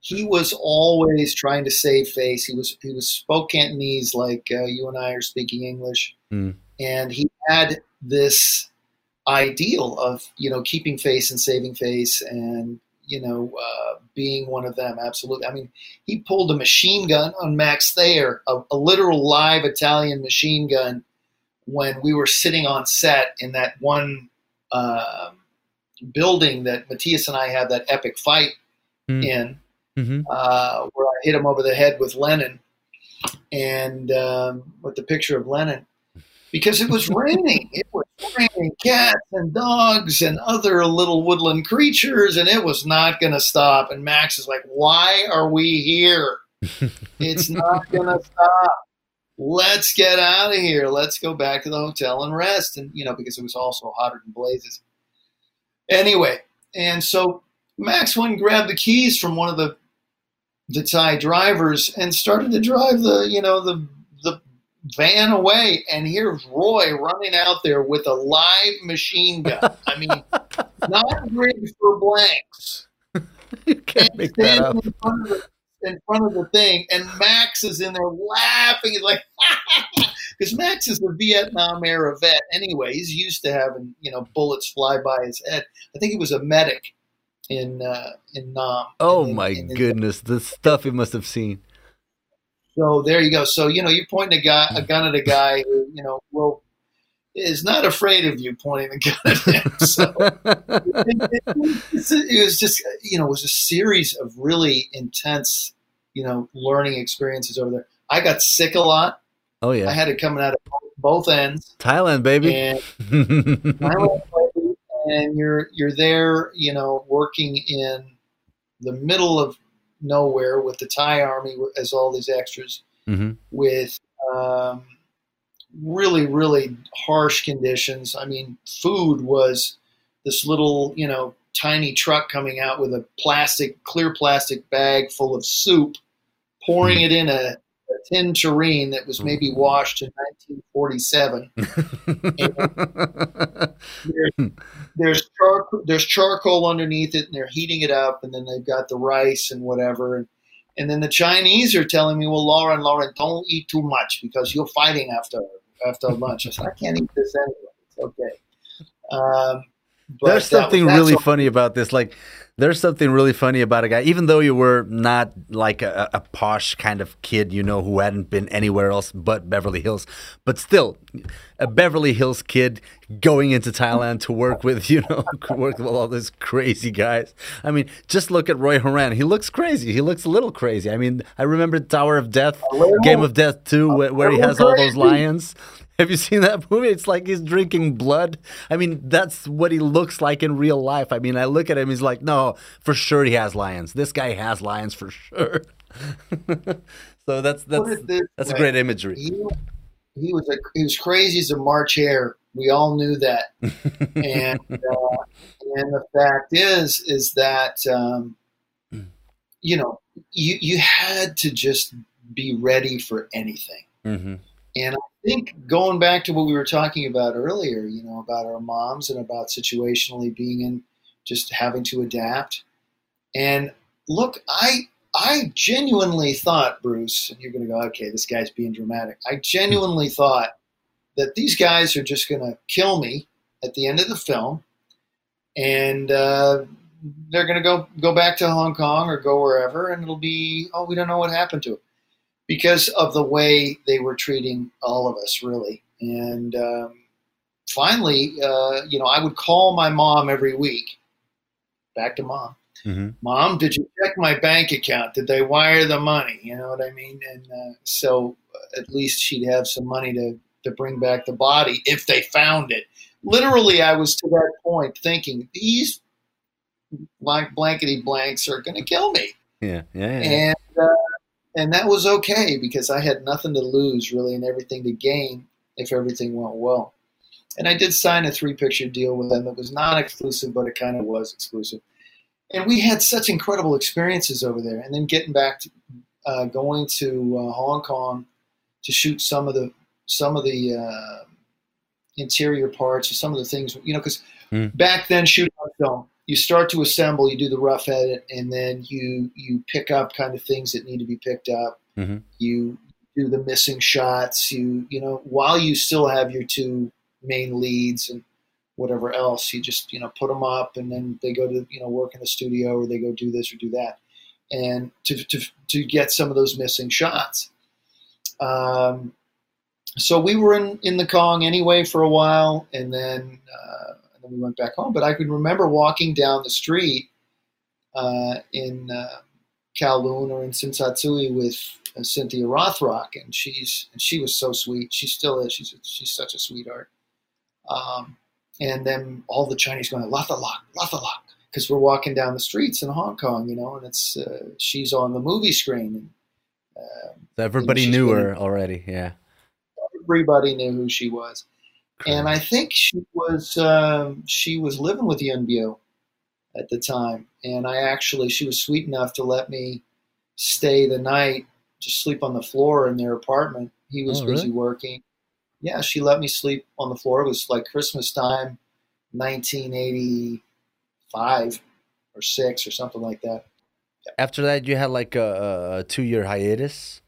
B: he was always trying to save face. He was he was spoke Cantonese like uh, you and I are speaking English,
A: Mm.
B: and he had this ideal of you know keeping face and saving face and you know uh, being one of them. Absolutely. I mean, he pulled a machine gun on Max Thayer, a, a literal live Italian machine gun, when we were sitting on set in that one. um building that Matthias and I had that epic fight
A: Hmm.
B: in,
A: hmm
B: uh, where I hit him over the head with Lennon and um, with the picture of Lennon, because it was raining. It was raining cats and dogs and other little woodland creatures, and it was not going to stop. And Max is like, "Why are we here? It's not going to stop." Let's get out of here. Let's go back to the hotel and rest. And, you know, because it was also hotter than blazes. Anyway, and so Max went and grabbed the keys from one of the the Thai drivers and started to drive the you know the the van away. And here's Roy running out there with a live machine gun. I mean, not rigged for blanks.
A: You can't
B: And
A: make that up.
B: in front of the in front of the thing, and Max is in there laughing. He's like, because Max is a Vietnam era vet anyway. He's used to having you know bullets fly by his head. I think he was a medic in uh, in Nam.
A: Oh
B: in-
A: my
B: in- in-
A: goodness, the stuff he must have seen.
B: So there you go. So you know you're pointing a guy a gun at a guy who you know will is not afraid of you pointing the gun at him. So it, it- it was just you know it was a series of really intense you know learning experiences over there. I got sick a lot.
A: oh yeah, I
B: had it coming out of both ends,
A: Thailand, baby.
B: and and you're you're there, you know, working in the middle of nowhere with the Thai army as all these extras
A: hmm
B: with um, really, really harsh conditions. I mean, food was this little, you know, tiny truck coming out with a plastic, clear plastic bag full of soup, pouring it in a, a tin tureen that was maybe mm. washed in 1947. There's, there's, char- there's charcoal underneath it, and they're heating it up, and then they've got the rice and whatever. And, and then the Chinese are telling me, "Well, Loren, Loren, don't eat too much because you're fighting after after lunch." I said, "I can't eat this anyway. It's okay." Um, but
A: There's something really
B: all-
A: funny about this. Like, there's something really funny about a guy, even though you were not like a, a posh kind of kid, you know, who hadn't been anywhere else but Beverly Hills, but still, a Beverly Hills kid going into Thailand to work with, you know, work with all these crazy guys. I mean, just look at Roy Horan. He looks crazy. He looks a little crazy. I mean, I remember Tower of Death, Game of Death 2, where, where he has all those lions. Have you seen that movie? It's like he's drinking blood. I mean, that's what he looks like in real life. I mean, I look at him, he's like, no, for sure he has lions. This guy has lions for sure. so that's that's that's a
B: way.
A: great imagery.
B: He, he was a, he was crazy as a March hare. We all knew that, and uh, and the fact is is that um, you know you you had to just be ready for anything.
A: hmm
B: And I think going back to what we were talking about earlier, you know, about our moms and about situationally being in just having to adapt. And look, I I genuinely thought, Bruce, and you're going to go, okay, this guy's being dramatic. I genuinely thought that these guys are just going to kill me at the end of the film, and uh, they're going to go go back to Hong Kong or go wherever, and it'll be, oh, we don't know what happened to him because of the way they were treating all of us, really. And um, finally, uh, you know, I would call my mom every week. Back to mom.
A: Mm-hmm.
B: Mom, did you check my bank account? Did they wire the money? You know what I mean? And uh, so uh, at least she'd have some money to, to bring back the body if they found it. Literally, I was to that point thinking, these blank blankety blanks are going to kill me.
A: Yeah, yeah, yeah.
B: And, uh, and that was okay because I had nothing to lose really and everything to gain if everything went well. And I did sign a three picture deal with them. It was non exclusive, but it kind of was exclusive. And we had such incredible experiences over there. And then getting back to uh, going to uh, Hong Kong to shoot some of the some of the uh, interior parts or some of the things, you know, because
A: Mm.
B: back then shooting on film, you start to assemble, you do the rough edit, and then you you pick up kind of things that need to be picked up.
A: Mhm.
B: You do the missing shots. You you know while you still have your two main leads and whatever else, you just you know put them up, and then they go to you know work in the studio or they go do this or do that, and to to to get some of those missing shots. Um, so we were in, in the Kong anyway for a while, and then uh, we went back home. But I can remember walking down the street uh, in uh, Kowloon or in Tsim Sha Tsui with uh, Cynthia Rothrock, and she's and she was so sweet. She still is. She's she's such a sweetheart. Um, and then all the Chinese going Latha Lock, Latha Lock, because we're walking down the streets in Hong Kong, you know, and it's uh, she's on the movie screen, and um,
A: everybody knew her already. Yeah.
B: everybody knew who she was. And I think she was um, she was living with Yuen Biao at the time, and I actually she was sweet enough to let me stay the night, just sleep on the floor in their apartment. He was
A: Oh,
B: busy
A: really?
B: working. Yeah, she let me sleep on the floor. It was like Christmas time, 1985 or six or something like that.
A: After that, you had like a, a two-year hiatus,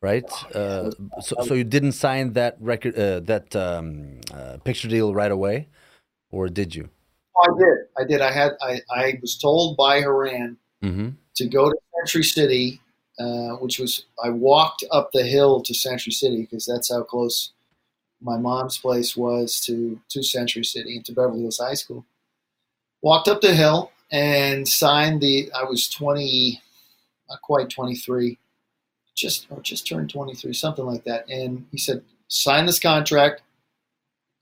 A: right? Uh, so, so you didn't sign that record, uh, that um, uh, picture deal right away, or did you?
B: Oh, I did. I did. I had. I, I was told by Horan
A: Mm-hmm.
B: to go to Century City, uh, which was I walked up the hill to Century City because that's how close my mom's place was to to Century City and to Beverly Hills High School. Walked up the hill and signed the. I was twenty, not quite twenty three, just or just turned twenty three, something like that. And he said, "Sign this contract.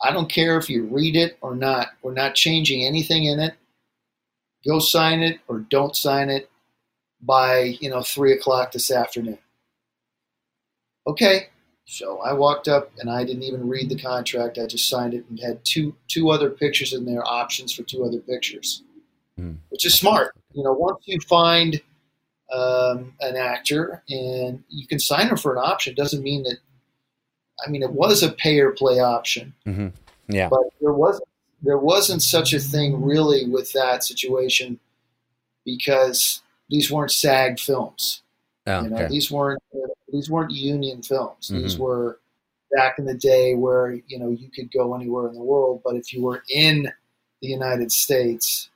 B: I don't care if you read it or not. We're not changing anything in it. Go sign it or don't sign it by you know three o'clock this afternoon. Okay, so I walked up and I didn't even read the contract. I just signed it and had two two other pictures in there, options for two other pictures,
A: Hmm.
B: which is smart. You know, once you find um, an actor and you can sign them for an option, doesn't mean that. I mean, it was a pay or play option
A: Mm-hmm. Yeah.
B: but there wasn't there wasn't such a thing really with that situation because these weren't SAG films.
A: Oh,
B: You know,
A: okay.
B: these weren't these weren't union films. These
A: Mhm.
B: were back in the day where you know you could go anywhere in the world, but if you were in the United States,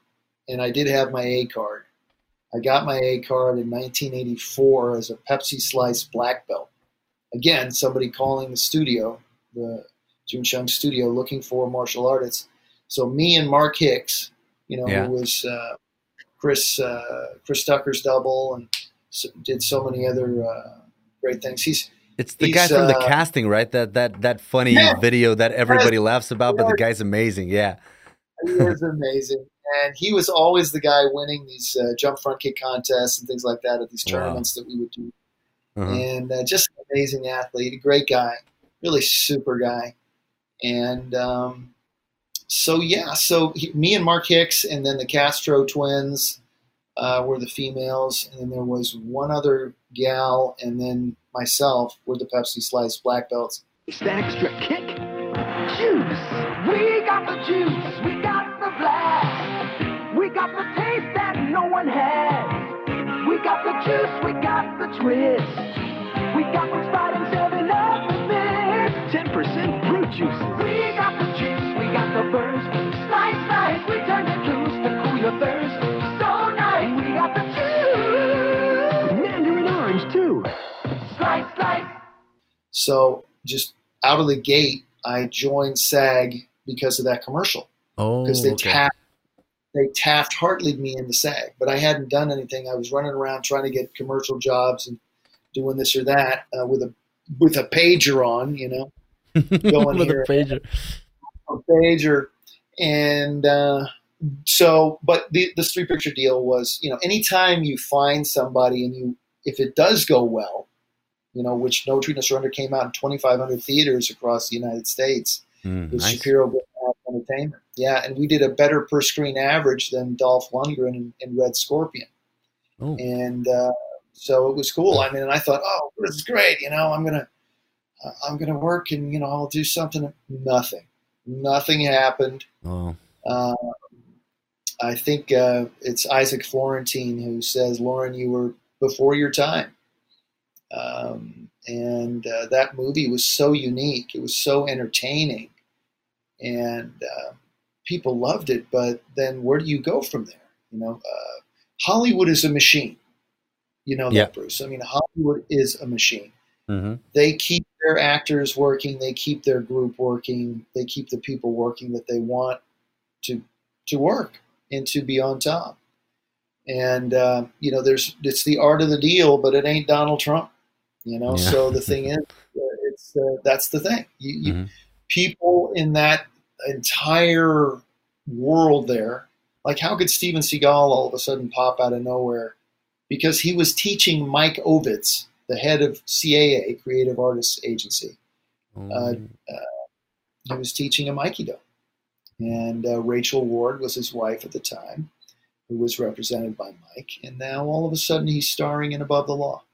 B: and I did have my A card. I got my A card in 1984 as a Pepsi Slice black belt. Again, somebody calling the studio, the Jun Chong studio, looking for martial artists. So me and Mark Hicks, you know,
A: Yeah.
B: who was uh, Chris uh, Chris Tucker's double and s did so many other uh, great things. He's
A: It's the
B: he's,
A: guy from the
B: uh,
A: casting, right? That that that funny
B: Yeah.
A: video that everybody laughs about, but the guy's amazing. Yeah.
B: he is amazing. And he was always the guy winning these uh, jump front kick contests and things like that at these
A: Wow.
B: tournaments that we would do.
A: Uh-huh.
B: And uh, just an amazing athlete, a great guy, really super guy. And um, so, yeah, so he, me and Mark Hicks, and then the Castro twins uh, were the females. And then there was one other gal, and then myself were the Pepsi Slice black belts.
C: It's that extra kick. Juice. We got the juice. Got the taste that no one has. We got the juice. We got the twist. We got what's right and seven up the mix. Ten percent fruit juices. We got the juice. We got the burst. Slice, slice. We turn it loose to cool your thirst. So nice. We got the juice. Mandarin orange too. Slice, slice.
B: So just out of the gate, I joined SAG because of that commercial
A: Oh,
B: because they
A: okay.
B: tapped they taft Hartleyed me in the SAG, but I hadn't done anything. I was running around trying to get commercial jobs and doing this or that uh, with a with a pager on, you know, going
A: With
B: here.
A: a pager.
B: a pager, and uh, so. But the the three picture deal was, you know, anytime you find somebody and you, if it does go well, you know, which No Treat No Surrender came out in 2,500 theaters across the United States
A: Mm,
B: with
A: nice.
B: Shapiro Entertainment. Yeah, and we did a better per screen average than Dolph Lundgren in, in Red Scorpion,
A: Oh,
B: and uh, so it was cool. I mean, and I thought, oh, this is great. You know, I'm gonna, uh, I'm gonna work, and you know, I'll do something. Nothing, nothing happened.
A: oh.
B: Uh, I think uh, it's Isaac Florentine who says, Loren, you were before your time. Um, and uh, that movie was so unique. It was so entertaining. And uh, people loved it. But then where do you go from there? You know, uh, Hollywood is a machine. You know
A: Yeah.
B: that, Bruce. I mean, Hollywood is a machine
A: hmm
B: they keep their actors working, they keep their group working, they keep the people working that they want to to work and to be on top. And uh, you know, there's it's the art of the deal, but it ain't Donald Trump. You know,
A: Yeah.
B: so the thing is, uh, it's uh, that's the thing. You, you,
A: Mhm.
B: People in that entire world there, like how could Steven Seagal all of a sudden pop out of nowhere? Because he was teaching Mike Ovitz, the head of CAA, a Creative Artists Agency.
A: Oh.
B: He was teaching him Aikido. And uh, Rachel Ward was his wife at the time, who was represented by Mike. And now all of a sudden he's starring in Above the Law.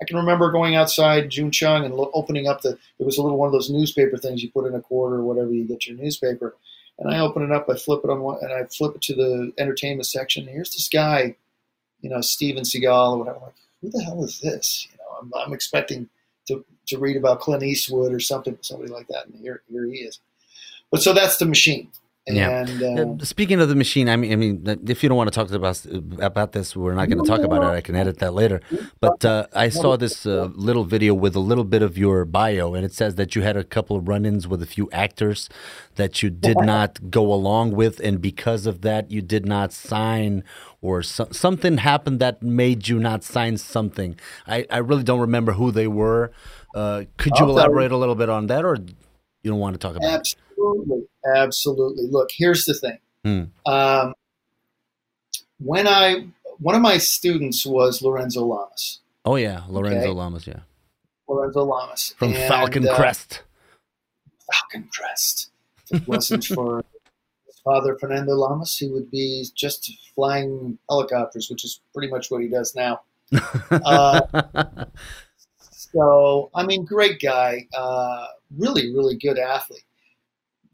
B: I can remember going outside Jun Chong and lo- opening up the, It was a little one of those newspaper things you put in a quarter or whatever you get your newspaper. And I open it up, I flip it on one, and I flip it to the entertainment section. Here's this guy, you know, Steven Seagal or whatever. I'm like, who the hell is this? You know, I'm, I'm expecting to, to read about Clint Eastwood or something, somebody like that. And here, here he is. But so that's the machine.
A: Yeah.
B: And uh,
A: Uh, Speaking of the machine, I mean, I mean, if you don't want to talk about about this, we're not going to talk about it. I can edit that later. But uh, I saw this uh, little video with a little bit of your bio, and it says that you had a couple of run-ins with a few actors that you did not go along with, and because of that, you did not sign, or so, something happened that made you not sign something. I, I really don't remember who they were. Uh, could you
B: I'll you.
A: elaborate a little bit on that, or you don't want to talk about it?
B: Absolutely, absolutely. Look, here's the thing.
A: Hmm.
B: Um, when I one of my students was Lorenzo Lamas.
A: Oh yeah, Lorenzo
B: Okay.
A: Lamas, yeah,
B: Lorenzo Lamas
A: from
B: And,
A: Falcon
B: uh,
A: Crest.
B: Falcon Crest. If it wasn't for his father Fernando Lamas, he would be just flying helicopters, which is pretty much what he does now. Uh, So, I mean, great guy, uh, really, really good athlete.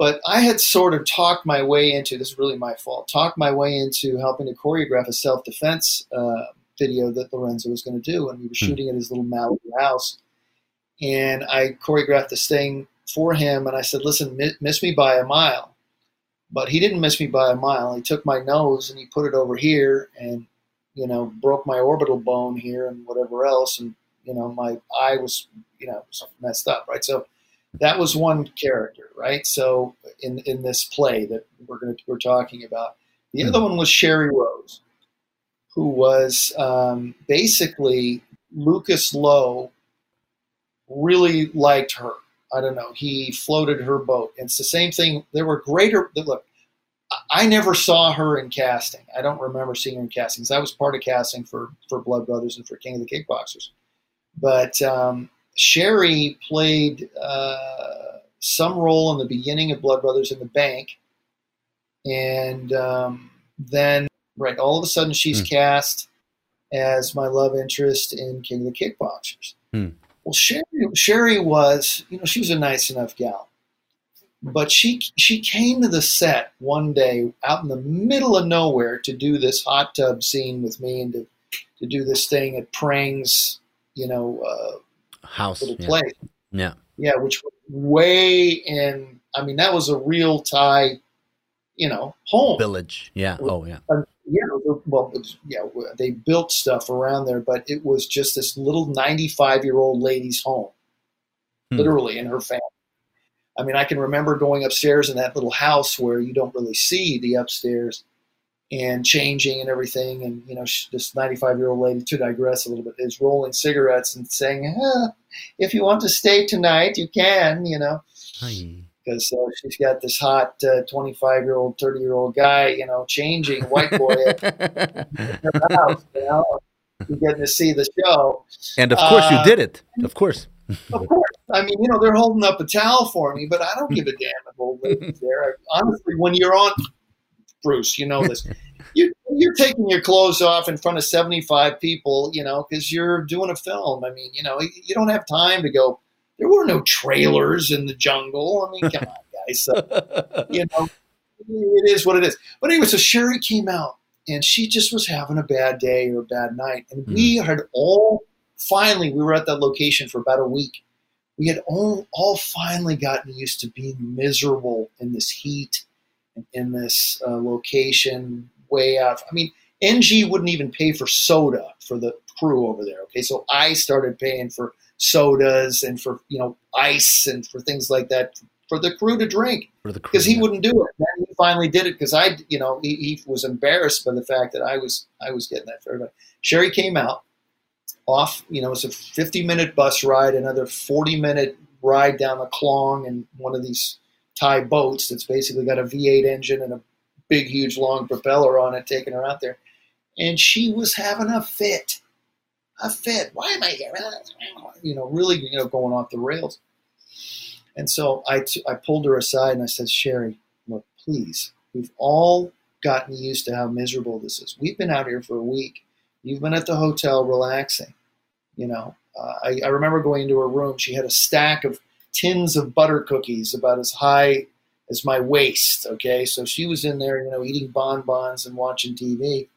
B: But I had sort of talked my way into this is really my fault. Talked my way into helping to choreograph a self defense uh, video that Lorenzo was going to do, and we were shooting at his little Malibu house. And I choreographed this thing for him, and I said, "Listen, miss me by a mile." But he didn't miss me by a mile. He took my nose and he put it over here, and you know, broke my orbital bone here and whatever else, and you know, my eye was, you know, messed up, right? So that was one character, right? So in in this play that we're going we're talking about, the other one was Sherrie Rose, who was um, basically Lucas Lowe really liked her. I don't know. He floated her boat. It's the same thing. There were greater look. I never saw her in casting. I don't remember seeing her in castings. I was part of casting for for Blood Brothers and for King of the Kickboxers. But um, Sherrie played uh, some role in the beginning of Blood Brothers in the bank, and um, then right, all of a sudden she's
A: Hmm.
B: cast as my love interest in King of the Kickboxers.
A: Hmm.
B: Well, Sherrie, Sherrie was, you know, she was a nice enough gal, but she she came to the set one day out in the middle of nowhere to do this hot tub scene with me and to to do this thing at Prang's, you know, uh,
A: House.
B: little
A: Yeah.
B: place.
A: yeah.
B: Yeah, which was way in. I mean, that was a real Thai, you know, home.
A: Village. Yeah. Oh yeah.
B: Uh, yeah, well, yeah, they built stuff around there, but it was just this little 95 year old lady's home,
A: Hmm.
B: literally, and her family. I mean, I can remember going upstairs in that little house where you don't really see the upstairs and changing and everything. And, you know, this 95 year old lady, to digress a little bit, is rolling cigarettes and saying, ah, if you want to stay tonight, you can, you know. Because uh, she's got this hot 25 uh, year old, 30 year old guy, you know, changing white boy house, you know, getting to see the show.
A: And of course, uh, you did it. Of course.
B: of course. I mean, you know, they're holding up a towel for me, but I don't give a damn if old there. Honestly, when you're on Bruce, you know this. you, you're taking your clothes off in front of 75 people, you know, because you're doing a film. I mean, you know, you don't have time to go. There were no trailers in the jungle. I mean, come on, guys. So, you know, it is what it is. But anyway, so Sherrie came out and she just was having a bad day or a bad night. And mm. we had all finally, we were at that location for about a week. We had all, all finally gotten used to being miserable in this heat in this uh, location way out. I mean, NG wouldn't even pay for soda for the crew over there. Okay, so I started paying for sodas and for you know ice and for things like that for the crew to drink because he wouldn't do it. Then he finally did it because I, you know, he, he, was embarrassed by the fact that I was I was getting that for everybody. Sherrie came out off, you know, it's a 50 minute bus ride, another 40 minute ride down the Clong and one of these Thai boats that's basically got a V8 engine and a big, huge, long propeller on it, taking her out there. And she was having a fit, a fit. Why am I here? You know, really, you know, going off the rails. And so I, t- I pulled her aside and I said, Sherrie, look, please, we've all gotten used to how miserable this is. We've been out here for a week. You've been at the hotel relaxing. You know, uh, I, I remember going into her room. She had a stack of tins of butter cookies about as high as my waist. Okay, so she was in there, you know, eating bonbons and watching TV,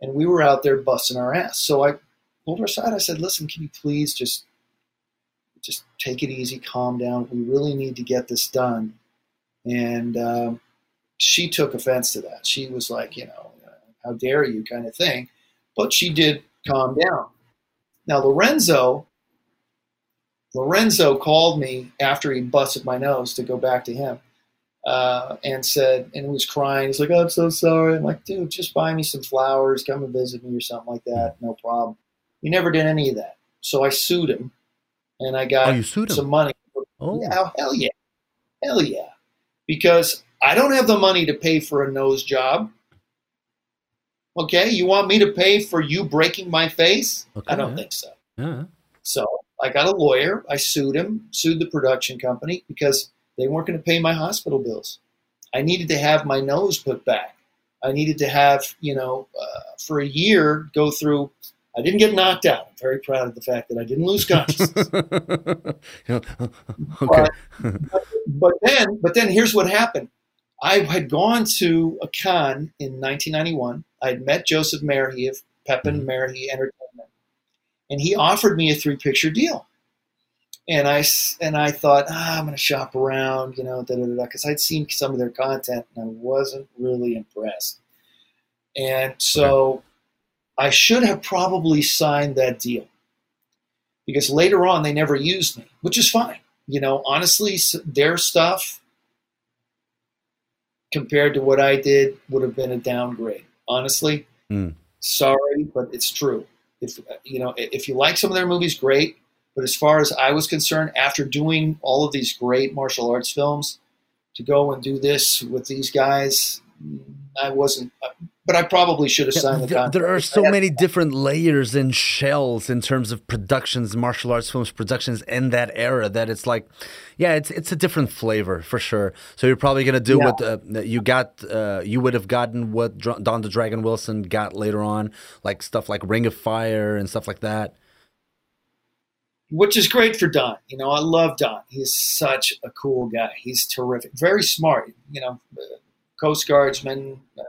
B: and we were out there busting our ass. So I pulled her aside. I said, "Listen, can you please just just take it easy, calm down. We really need to get this done." And um, she took offense to that. She was like, you know, how dare you, kind of thing. But she did calm down. Now Lorenzo Lorenzo called me after he busted my nose to go back to him uh, and said, and he was crying. He's like, oh, I'm so sorry. I'm like, dude, just buy me some flowers, come and visit me or something like that. No problem. He never did any of that. So I sued him and I got
A: oh,
B: some money.
A: Oh.
B: Yeah, hell yeah. Hell yeah. Because I don't have the money to pay for a nose job. Okay, you want me to pay for you breaking my face? Okay, I don't yeah. think so. Yeah. So I got a lawyer. I sued him, sued the production company because they weren't going to pay my hospital bills. I needed to have my nose put back. I needed to have, you know, uh, for a year go through. I didn't get knocked out. I'm very proud of the fact that I didn't lose consciousness. okay. But, but, then, but then here's what happened. I had gone to a con in 1991. I had met Joseph Merhi of Pepin mm-hmm. Merhi Entertainment and he offered me a three picture deal. And I and I thought ah, I'm going to shop around, you know, because I'd seen some of their content and I wasn't really impressed. And so I should have probably signed that deal because later on they never used me, which is fine. You know, honestly, their stuff compared to what I did would have been a downgrade. Honestly, mm. sorry, but it's true if you know if you like some of their movies, great. But as far as I was concerned, after doing all of these great martial arts films, to go and do this with these guys, I wasn't but I probably should have signed the contract.
A: There are so many different layers and shells in terms of productions, martial arts films productions in that era that it's like, yeah, it's it's a different flavor for sure. So you're probably gonna do yeah. what uh, you got. Uh, you would have gotten what Don the Dragon Wilson got later on, like stuff like Ring of Fire and stuff like that.
B: Which is great for Don. You know, I love Don. He's such a cool guy. He's terrific, very smart. You know, Coast Guardsman. Uh,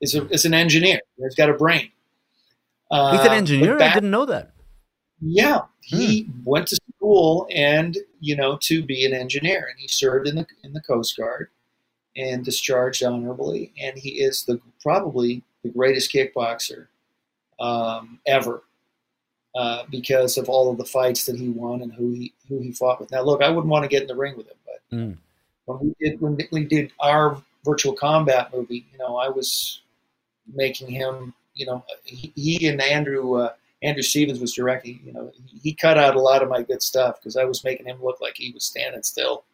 B: is, a, is an engineer. He's got a brain.
A: Uh, He's an uh, engineer. Back, I didn't know that.
B: Yeah, he hmm. went to school and you know to be an engineer, and he served in the in the Coast Guard and discharged honorably. And he is the probably the greatest kickboxer um, ever uh, because of all of the fights that he won and who he who he fought with. Now, look, I wouldn't want to get in the ring with him, but
A: Mm.
B: When we did when we did our virtual combat movie, you know, I was making him, you know, he, he and Andrew uh, Andrew Stevens was directing. You know, he, cut out a lot of my good stuff because I was making him look like he was standing still.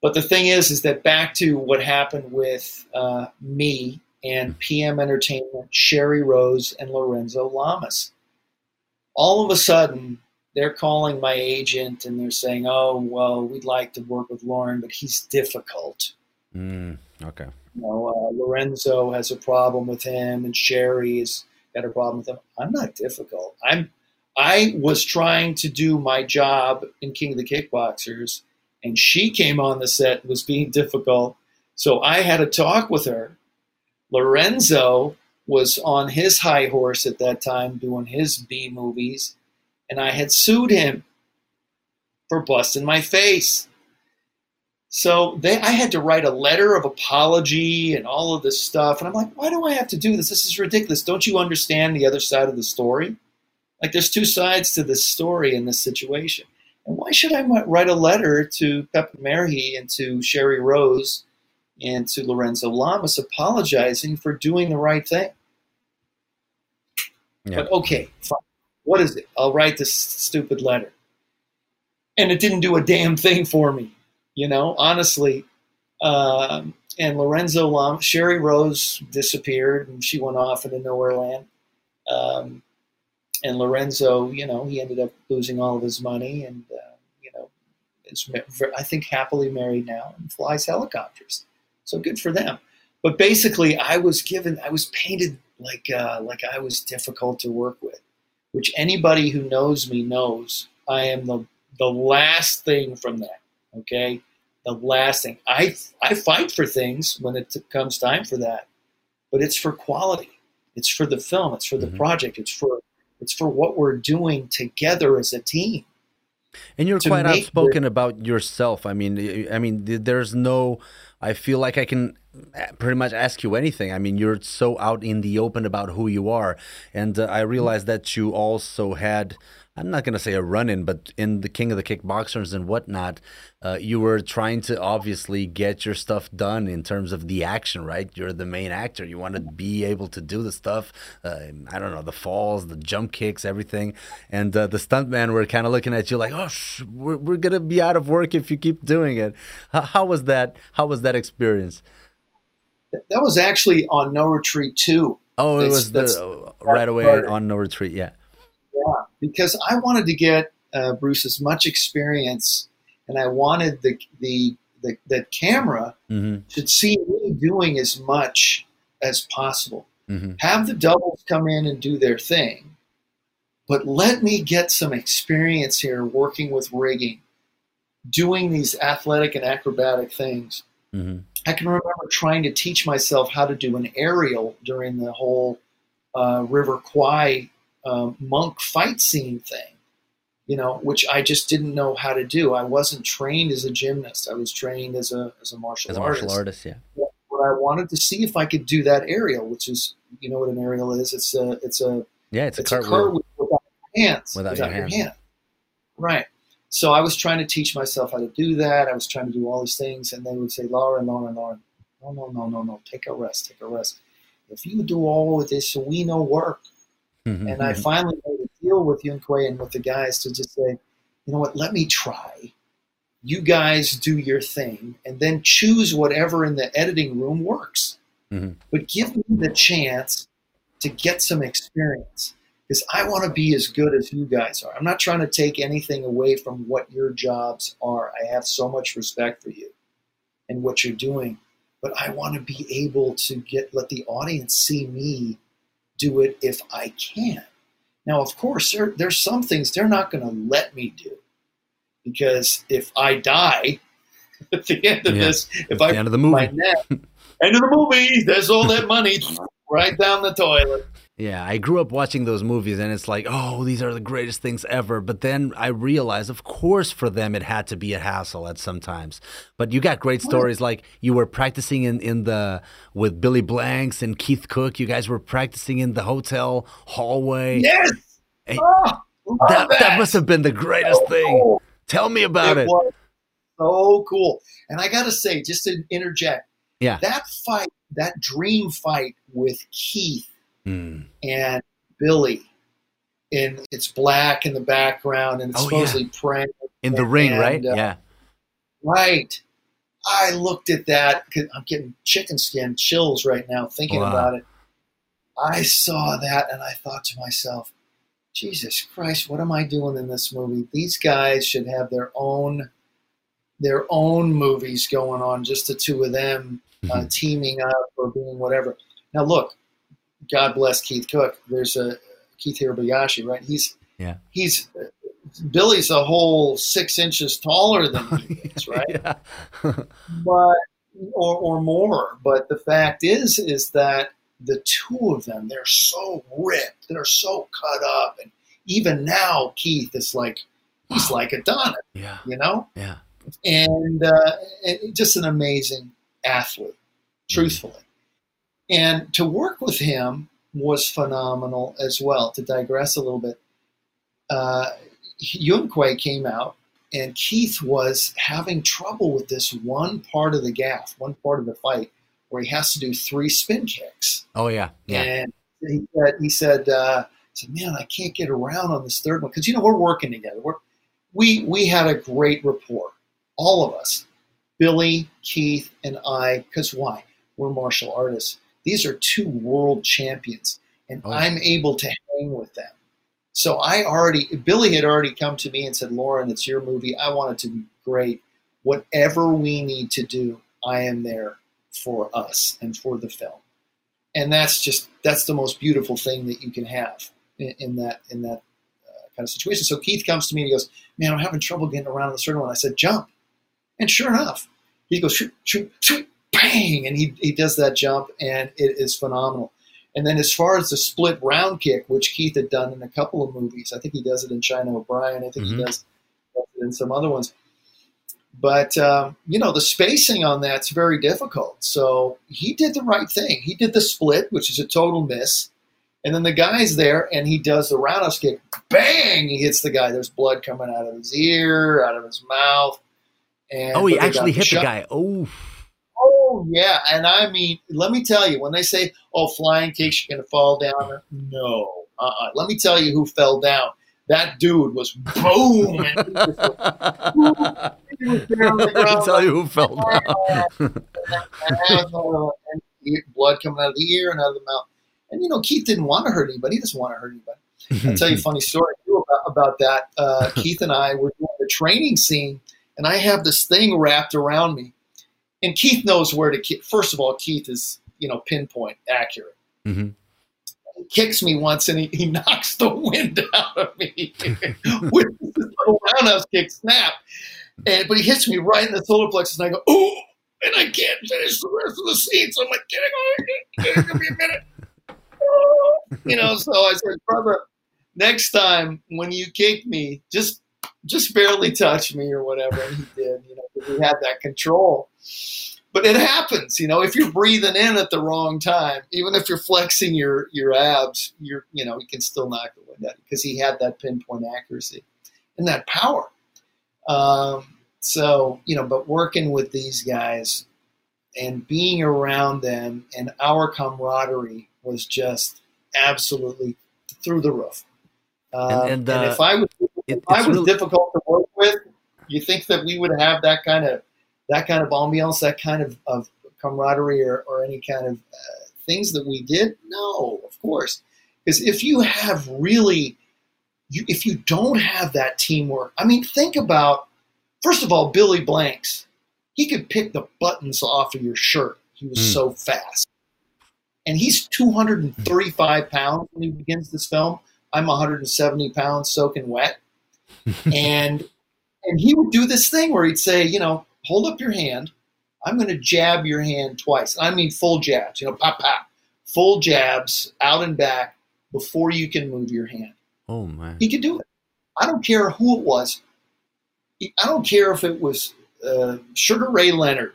B: But the thing is, is that back to what happened with uh, me and PM Entertainment, Sherrie Rose, and Lorenzo Lamas. All of a sudden, they're calling my agent and they're saying, "Oh, well, we'd like to work with Loren, but he's difficult."
A: Mm, okay.
B: You know, uh, Lorenzo has a problem with him, and Sherrie has got a problem with him. I'm not difficult. I'm. I was trying to do my job in King of the Kickboxers, and she came on the set and was being difficult. So I had a talk with her. Lorenzo was on his high horse at that time doing his B movies, and I had sued him for busting my face. So they, I had to write a letter of apology and all of this stuff. And I'm like, why do I have to do this? This is ridiculous. Don't you understand the other side of the story? Like, there's two sides to this story in this situation. And why should I write a letter to Pep Merhi and to Sherrie Rose and to Lorenzo Lamas apologizing for doing the right thing?
A: Yeah.
B: But okay, fine. What is it? I'll write this stupid letter. And it didn't do a damn thing for me, you know, honestly. Um, and Lorenzo Sherrie Rose disappeared and she went off into nowhere land. Um, and Lorenzo, you know, he ended up losing all of his money and, uh, you know, is, I think, happily married now and flies helicopters. So good for them. But basically, I was given, I was painted like uh, like I was difficult to work with, which anybody who knows me knows I am the the last thing from that. Okay, the last thing. I I fight for things when it comes time for that, but it's for quality. It's for the film. It's for the
A: Mhm.
B: project. It's for it's for what we're doing together as a team.
A: And you're quite outspoken about yourself. I mean, I mean, there's no. I feel like I can pretty much ask you anything. I mean, you're so out in the open about who you are, and uh, I realized that you also had. I'm not going to say a run-in, but in the King of the Kickboxers and whatnot, uh, you were trying to obviously get your stuff done in terms of the action, right? You're the main actor. You want to be able to do the stuff. Uh, I don't know, the falls, the jump kicks, everything. And uh, the stuntman were kind of looking at you like, "Oh, sh- we're, we're gonna be out of work if you keep doing it." How, how was that? How was that experience?
B: That was actually on No Retreat two.
A: Oh, it was the right away on No Retreat. Yeah.
B: Yeah, because I wanted to get uh, Bruce as much experience, and I wanted the the the, the camera
A: hmm
B: should see me doing as much as possible.
A: hmm
B: Have the doubles come in and do their thing, but let me get some experience here working with rigging, doing these athletic and acrobatic things.
A: hmm
B: I can remember trying to teach myself how to do an aerial during the whole uh, River Kwai um, monk fight scene thing, you know, which I just didn't know how to do. I wasn't trained as a gymnast. I was trained as a as a martial
A: As a
B: artist.
A: martial artist, yeah.
B: But I wanted to see if I could do that aerial, which is, you know, what an aerial is. It's a it's a
A: Yeah, it's,
B: it's
A: a cartwheel.
B: without hands.
A: Without your hands.
B: hand. Right. So I was trying to teach myself how to do that. I was trying to do all these things, and they would say, Laura, Loren, Laura, no, no, no, no, no, take a rest, take a rest. If you do all of this, we know work.
A: Mhm,
B: And I
A: mhm.
B: finally made a deal with Yuen Kwai and with the guys to just say, you know what, let me try. You guys do your thing, and then choose whatever in the editing room works.
A: Mhm.
B: But give me the chance to get some experience because I want to be as good as you guys are. I'm not trying to take anything away from what your jobs are. I have so much respect for you and what you're doing, but I want to be able to get let the audience see me do it if I can. Now, of course, there, there's some things they're not going to let me do because if I die at the end of
A: Yeah.
B: this, if I
A: end of the
B: my
A: movie.
B: neck, end of the movie, there's all that money right down the toilet.
A: Yeah, I grew up watching those movies, and it's like, oh, these are the greatest things ever. But then I realized, of course, for them it had to be a hassle at some times. But you got great stories, like you were practicing in in the with Billy Blanks and Keith Cooke. You guys were practicing in the hotel hallway.
B: Yes. Oh,
A: that, that
B: that.
A: must have been the greatest thing.
B: Oh,
A: Tell me about it.
B: was so cool. And I got to say, just to interject,
A: Yeah.
B: that fight, that dream fight with Keith
A: Mm.
B: and Billy, and it's black in the background and it's
A: Oh, yeah.
B: supposedly praying.
A: In the ring,
B: And,
A: right?
B: uh,
A: yeah.
B: Right. I looked at that. I'm getting chicken skin chills right now thinking
A: Wow.
B: about it. I saw that and I thought to myself, Jesus Christ, what am I doing in this movie? These guys should have their own their own movies going on, just the two of them uh,
A: Mhm.
B: teaming up or doing whatever. Now look, God bless Keith Cooke. There's a Keith Hirabayashi, right? He's
A: Yeah.
B: he's Billy's a whole six inches taller than he is, right? but or, or more. But the fact is, is that the two of them, they're so ripped, they're so cut up, and even now, Keith is like he's like Adonis,
A: yeah.
B: you know,
A: Yeah.
B: And, uh, and just an amazing athlete, truthfully. And to work with him was phenomenal as well. To digress a little bit, uh, Yuen Kwai came out, and Keith was having trouble with this one part of the gaff, one part of the fight, where he has to do three spin kicks.
A: Oh yeah. Yeah.
B: And he said, he said, uh, he said, "Man, I can't get around on this third one because you know we're working together. We're, we we had a great rapport, all of us, Billy, Keith, and I. Because why? We're martial artists. These are two world champions, and
A: Oh.
B: I'm able to hang with them. So I already, Billy had already come to me and said, Loren, it's your movie. I want it to be great. Whatever we need to do, I am there for us and for the film. And that's just that's the most beautiful thing that you can have in, in that in that uh, kind of situation. So Keith comes to me and he goes, "Man, I'm having trouble getting around the certain one." I said, "Jump," and sure enough, he goes, "Shoot, shoot, shoot, bang!" and he he does that jump, and it is phenomenal. And then as far as the split round kick, which Keith had done in a couple of movies, I think he does it in China O'Brien. I think
A: Mhm.
B: he does does it in some other ones. But um, you know the spacing on that's very difficult. So he did the right thing. He did the split, which is a total miss, and then the guy's there, and he does the roundhouse kick. Bang! He hits the guy. There's blood coming out of his ear, out of his mouth. And
A: Oh, he
B: but they got
A: actually hit the
B: shot.
A: guy. Oh.
B: Oh yeah, and I mean, let me tell you, when they say, "Oh, flying kicks, you're gonna fall down," no. Uh-uh. Let me tell you who fell down. That dude was boom. and he was- he was there on the
A: Let me tell you who fell down.
B: blood coming out of the ear and out of the mouth. And you know, Keith didn't want to hurt anybody. He doesn't want to hurt anybody. I'll tell you a funny story too about, about that. Uh, Keith and I were doing the training scene, and I have this thing wrapped around me. And Keith knows where to kick. First of all, Keith is you know pinpoint accurate.
A: Mhm.
B: He kicks me once, and he, he knocks the wind out of me with this little roundhouse kick snap. And but he hits me right in the solar plexus, and I go, "Ooh!" And I can't finish the rest of the scene. So I'm like, "Get it, give me a minute." you know, so I said, brother, next time when you kick me, just just barely touch me or whatever. And he did, you know, he had that control. But it happens, you know, if you're breathing in at the wrong time, even if you're flexing your your abs, you're you know, you can still knock the wind out because he had that pinpoint accuracy and that power. Um, so, you know, but working with these guys and being around them and our camaraderie was just absolutely through the roof. Uh,
A: And- and, uh,
B: if I was,
A: it-
B: I was
A: really-
B: difficult to work with, you think that we would have that kind of that kind of ambiance, that kind of, of camaraderie, or, or any kind of uh, things that we did? No, of course, because if you have really, you, if you don't have that teamwork, I mean, think about first of all, Billy Blanks. He could pick the buttons off of your shirt. He was
A: Mm.
B: so fast. And he's 235 pounds when he begins this film. I'm 170 pounds soaking wet. And and he would do this thing where he'd say, you know, hold up your hand. I'm going to jab your hand twice. I mean, full jabs, you know, pop, pop, full jabs out and back before you can move your hand.
A: Oh man.
B: He could do it. I don't care who it was. I don't care if it was uh, Sugar Ray Leonard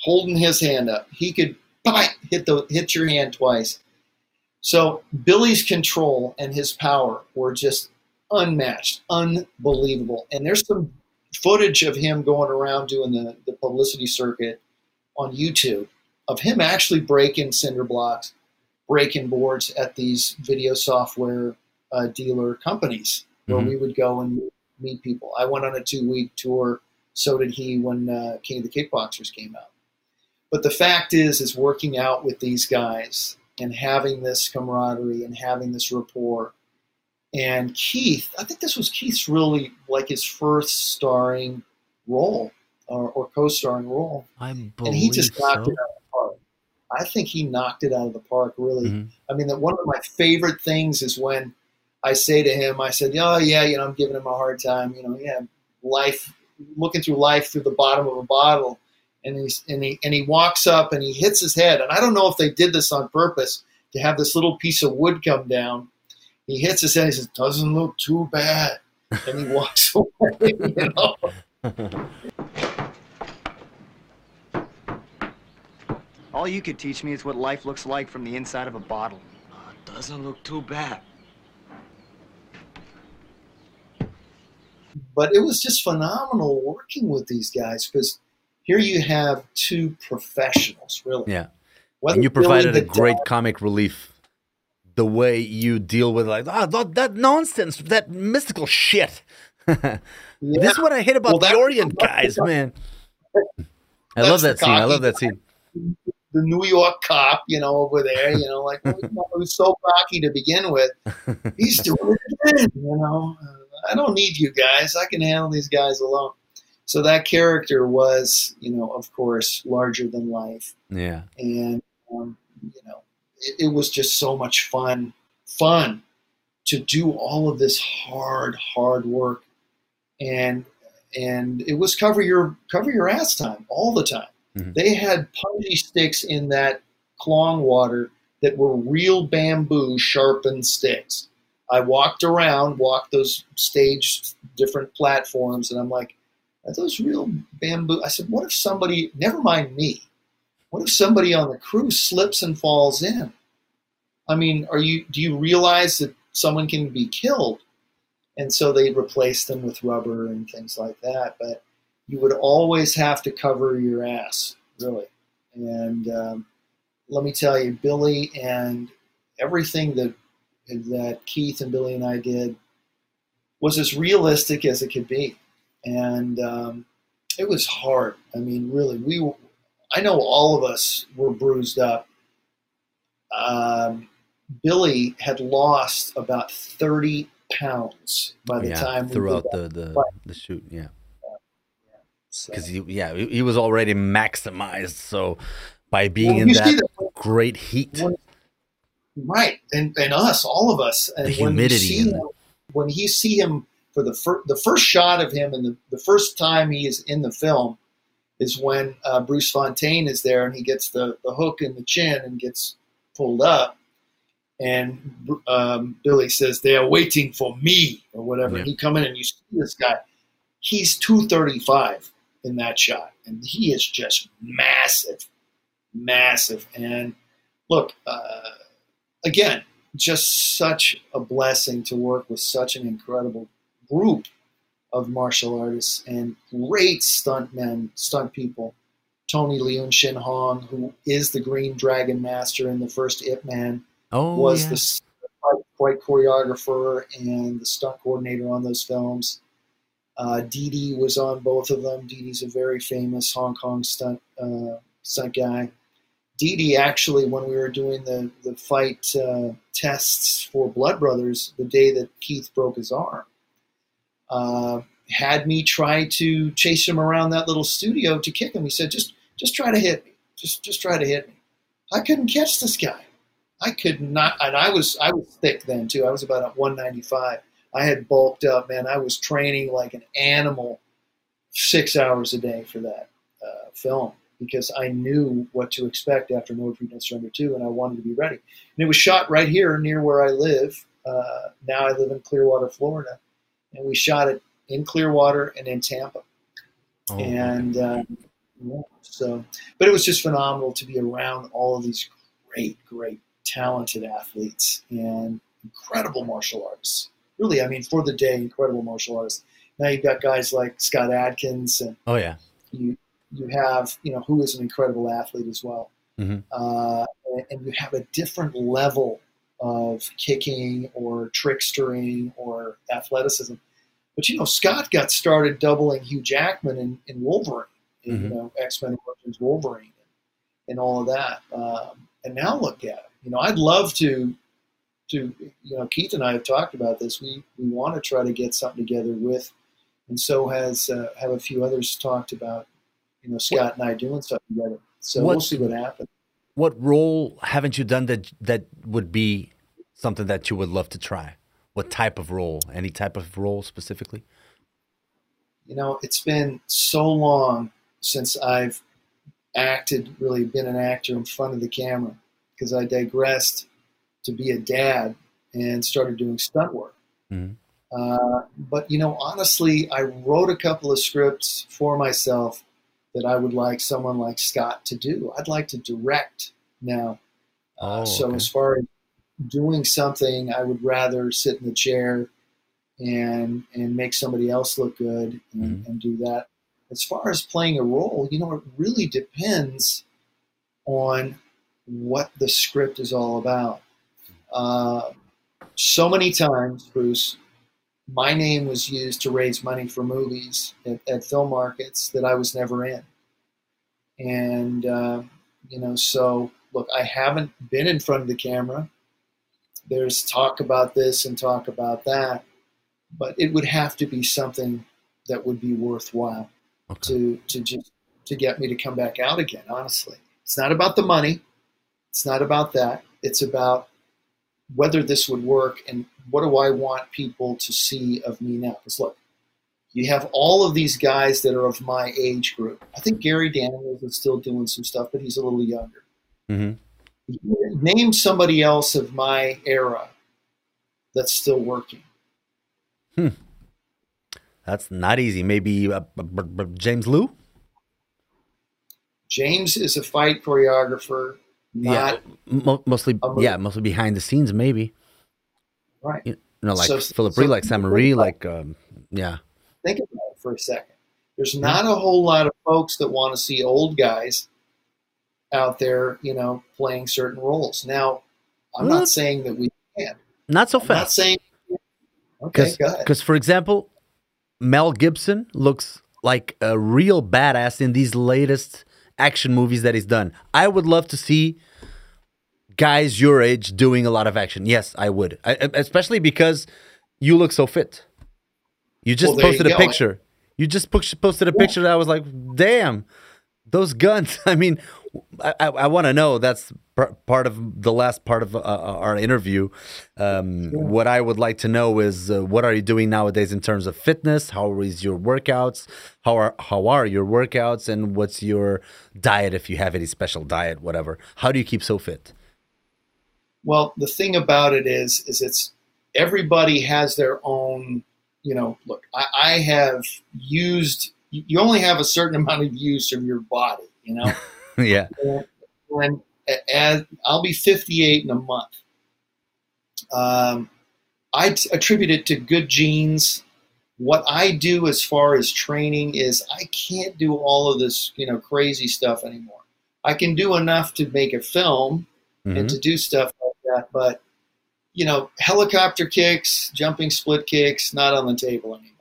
B: holding his hand up. He could hit the hit your hand twice. So Billy's control and his power were just unmatched, unbelievable. And there's some footage of him going around doing the, the publicity circuit on YouTube of him actually breaking cinder blocks, breaking boards at these video software uh, dealer companies where
A: Mhm.
B: we would go and meet people. I went on a two week tour. So did he when uh, King of the Kickboxers came out. But the fact is, is working out with these guys and having this camaraderie and having this rapport. And Keith, I think this was Keith's really like his first starring role or, or co-starring role,
A: I
B: and he just knocked
A: so.
B: it out of the park. I think he knocked it out of the park. Really,
A: Mhm.
B: I mean, that one of my favorite things is when I say to him, I said, "Oh yeah, you know, I'm giving him a hard time. You know, yeah, life, looking through life through the bottom of a bottle." And he's and he and he walks up and he hits his head. And I don't know if they did this on purpose to have this little piece of wood come down. He hits his head. He says, "Doesn't look too bad," and he walks away. You know.
D: All you could teach me is what life looks like from the inside of a bottle.
E: Doesn't look too bad.
B: but it was just phenomenal working with these guys because here you have two professionals, really.
A: Yeah.
B: Whether
A: and you provided a great
B: Dog-
A: comic relief. The way you deal with like ah that, that nonsense, that mystical shit.
B: Yeah.
A: This is what I hate about
B: Well, that-
A: the Orient guys, man. I love that scene. I love that scene.
B: the New York cop, you know, over there, you know, like oh, you know, who's so cocky to begin with. He's doing it again, you know. Uh, I don't need you guys. I can handle these guys alone. So that character was, you know, of course, larger than life.
A: Yeah.
B: and um, you know it, it was just so much fun fun to do all of this hard hard work. And and it was cover your cover your ass time all the time.
A: Mhm.
B: they had punji sticks in that clong water that were real bamboo sharpened sticks. I walked around walked those stage different platforms and i'm like are those real bamboo? I said what if somebody never mind me what if somebody on the crew slips and falls in? I mean, are you do you realize that someone can be killed? And so they replace them with rubber and things like that. But you would always have to cover your ass, really. And um, let me tell you, Billy and everything that that Keith and Billy and I did was as realistic as it could be, and um, it was hard. I mean, really, we I know all of us were bruised up. Um, Billy had lost about 30 pounds by the
A: yeah.
B: time
A: Throughout the the, the shoot, yeah.
B: So-
A: Because he yeah, he, he was already maximized, so by being
B: Well,
A: in that
B: that
A: great heat.
B: when- right, and, and us, all of us, and
A: The
B: when you
A: humidity
B: see him, when you see him for the first the first shot of him and the, the first time he is in the film is when uh, Bruce Fontaine is there and he gets the, the hook in the chin and gets pulled up. And um, Billy says, They are waiting for me, or whatever.
A: Yeah.
B: He come in and you see this guy. He's 235 in that shot. And he is just massive, massive. And look, uh, again, just such a blessing to work with such an incredible group of martial artists and great stuntmen, stunt people. Tony Leung Siu Hung, who is the Green Dragon Master in the first Ip Man,
A: oh,
B: was
A: yeah.
B: the fight- fight choreographer and the stunt coordinator on those films. Uh, Dee Dee was on both of them. Dee Dee's a very famous Hong Kong stunt uh, stunt guy. Dee Dee actually, when we were doing the the fight uh, tests for Blood Brothers, the day that Keith broke his arm, uh, had me try to chase him around that little studio to kick him. He said, "Just just try to hit me. Just just try to hit me." I couldn't catch this guy. I could not, and I was I was thick then too. I was about at 195. I had bulked up, man. I was training like an animal, six hours a day for that uh, film because I knew what to expect after No Retreat, No Surrender 2, and I wanted to be ready. And it was shot right here near where I live. Uh, now I live in Clearwater, Florida, and we shot it in Clearwater and in Tampa.
A: Oh,
B: and um, so but it was just phenomenal to be around all of these great great talented athletes and incredible martial artists. Really i mean for the day incredible martial artists. Now you've got guys like Scott Adkins, and
A: Oh yeah.
B: you you have you know who is an incredible athlete as well,
A: Mhm.
B: uh, and, and you have a different level of kicking or trickstering or athleticism. But you know, Scott got started doubling Hugh Jackman in, in Wolverine, in,
A: Mhm.
B: you know, X Men Origins Wolverine, and all of that. Um, and now look at him. You know, I'd love to, to you know, Keith and I have talked about this. We we want to try to get something together with, and so has uh, have a few others talked about, you know, Scott and I doing something together. So we'll see what happens.
A: What role haven't you done that that would be something that you would love to try? What type of role? Any type of role specifically?
B: you know, it's been so long since I've acted, really been an actor in front of the camera, because I digressed to be a dad and started doing stunt work.
A: Mhm.
B: Uh, but, you know, honestly, I wrote a couple of scripts for myself that I would like someone like Scott to do. I'd like to direct now. Uh,
A: Oh,
B: so
A: okay.
B: as far as doing something, I would rather sit in the chair and and make somebody else look good and,
A: Mhm.
B: and do that. As far as playing a role, you know, it really depends on what the script is all about. Uh, so many times, Bruce, my name was used to raise money for movies at, at film markets that I was never in. And, uh, you know, so look, I haven't been in front of the camera. There's talk about this and talk about that, but it would have to be something that would be worthwhile
A: Okay.
B: to, to just to get me to come back out again, honestly. It's not about the money. It's not about that. It's about whether this would work and what do I want people to see of me now? Because look, you have all of these guys that are of my age group. I think Gary Daniels is still doing some stuff, but he's a little younger.
A: Mhm.
B: Name somebody else of my era that's still working. Hmm.
A: That's not easy. Maybe uh, b- b- James Lew.
B: James is a fight choreographer, not
A: Mo- mostly, yeah, mostly behind the scenes. Maybe
B: right.
A: you know, like
B: So-
A: Philip
B: so-
A: Rhee, like Simon Rhee, like um, yeah.
B: think about it for a second. There's not a whole lot of folks that want to see old guys out there, you know, playing certain roles. Now, I'm
A: Well,
B: not saying that we can.
A: Not so
B: I'm not
A: fast.
B: saying. Okay.
A: Because, for example, Mel Gibson looks like a real badass in these latest action movies that he's done. I would love to see guys your age doing a lot of action. Yes, I would, I, especially because you look so fit. You just
B: Well, there you
A: posted a picture. You just posted a picture that I was like, damn, those guns. I mean, I, I, I want to know. That's part of the last part of uh, our interview. Um, What I would like to know is uh, what are you doing nowadays in terms of fitness? How is your workouts? How are how are your workouts? And what's your diet if you have any special diet, whatever? How do you keep so fit?
B: Well, the thing about it is, is it's everybody has their own. You know, look, I, I have used. You you only have a certain amount of use of your body. You know.
A: yeah.
B: and as I'll be 58 in a month. Um, I t- attribute it to good genes. What I do as far as training is I can't do all of this, you know, crazy stuff anymore. I can do enough to make a film and
A: Mhm.
B: to do stuff like that, but you know, helicopter kicks, jumping split kicks, not on the table anymore.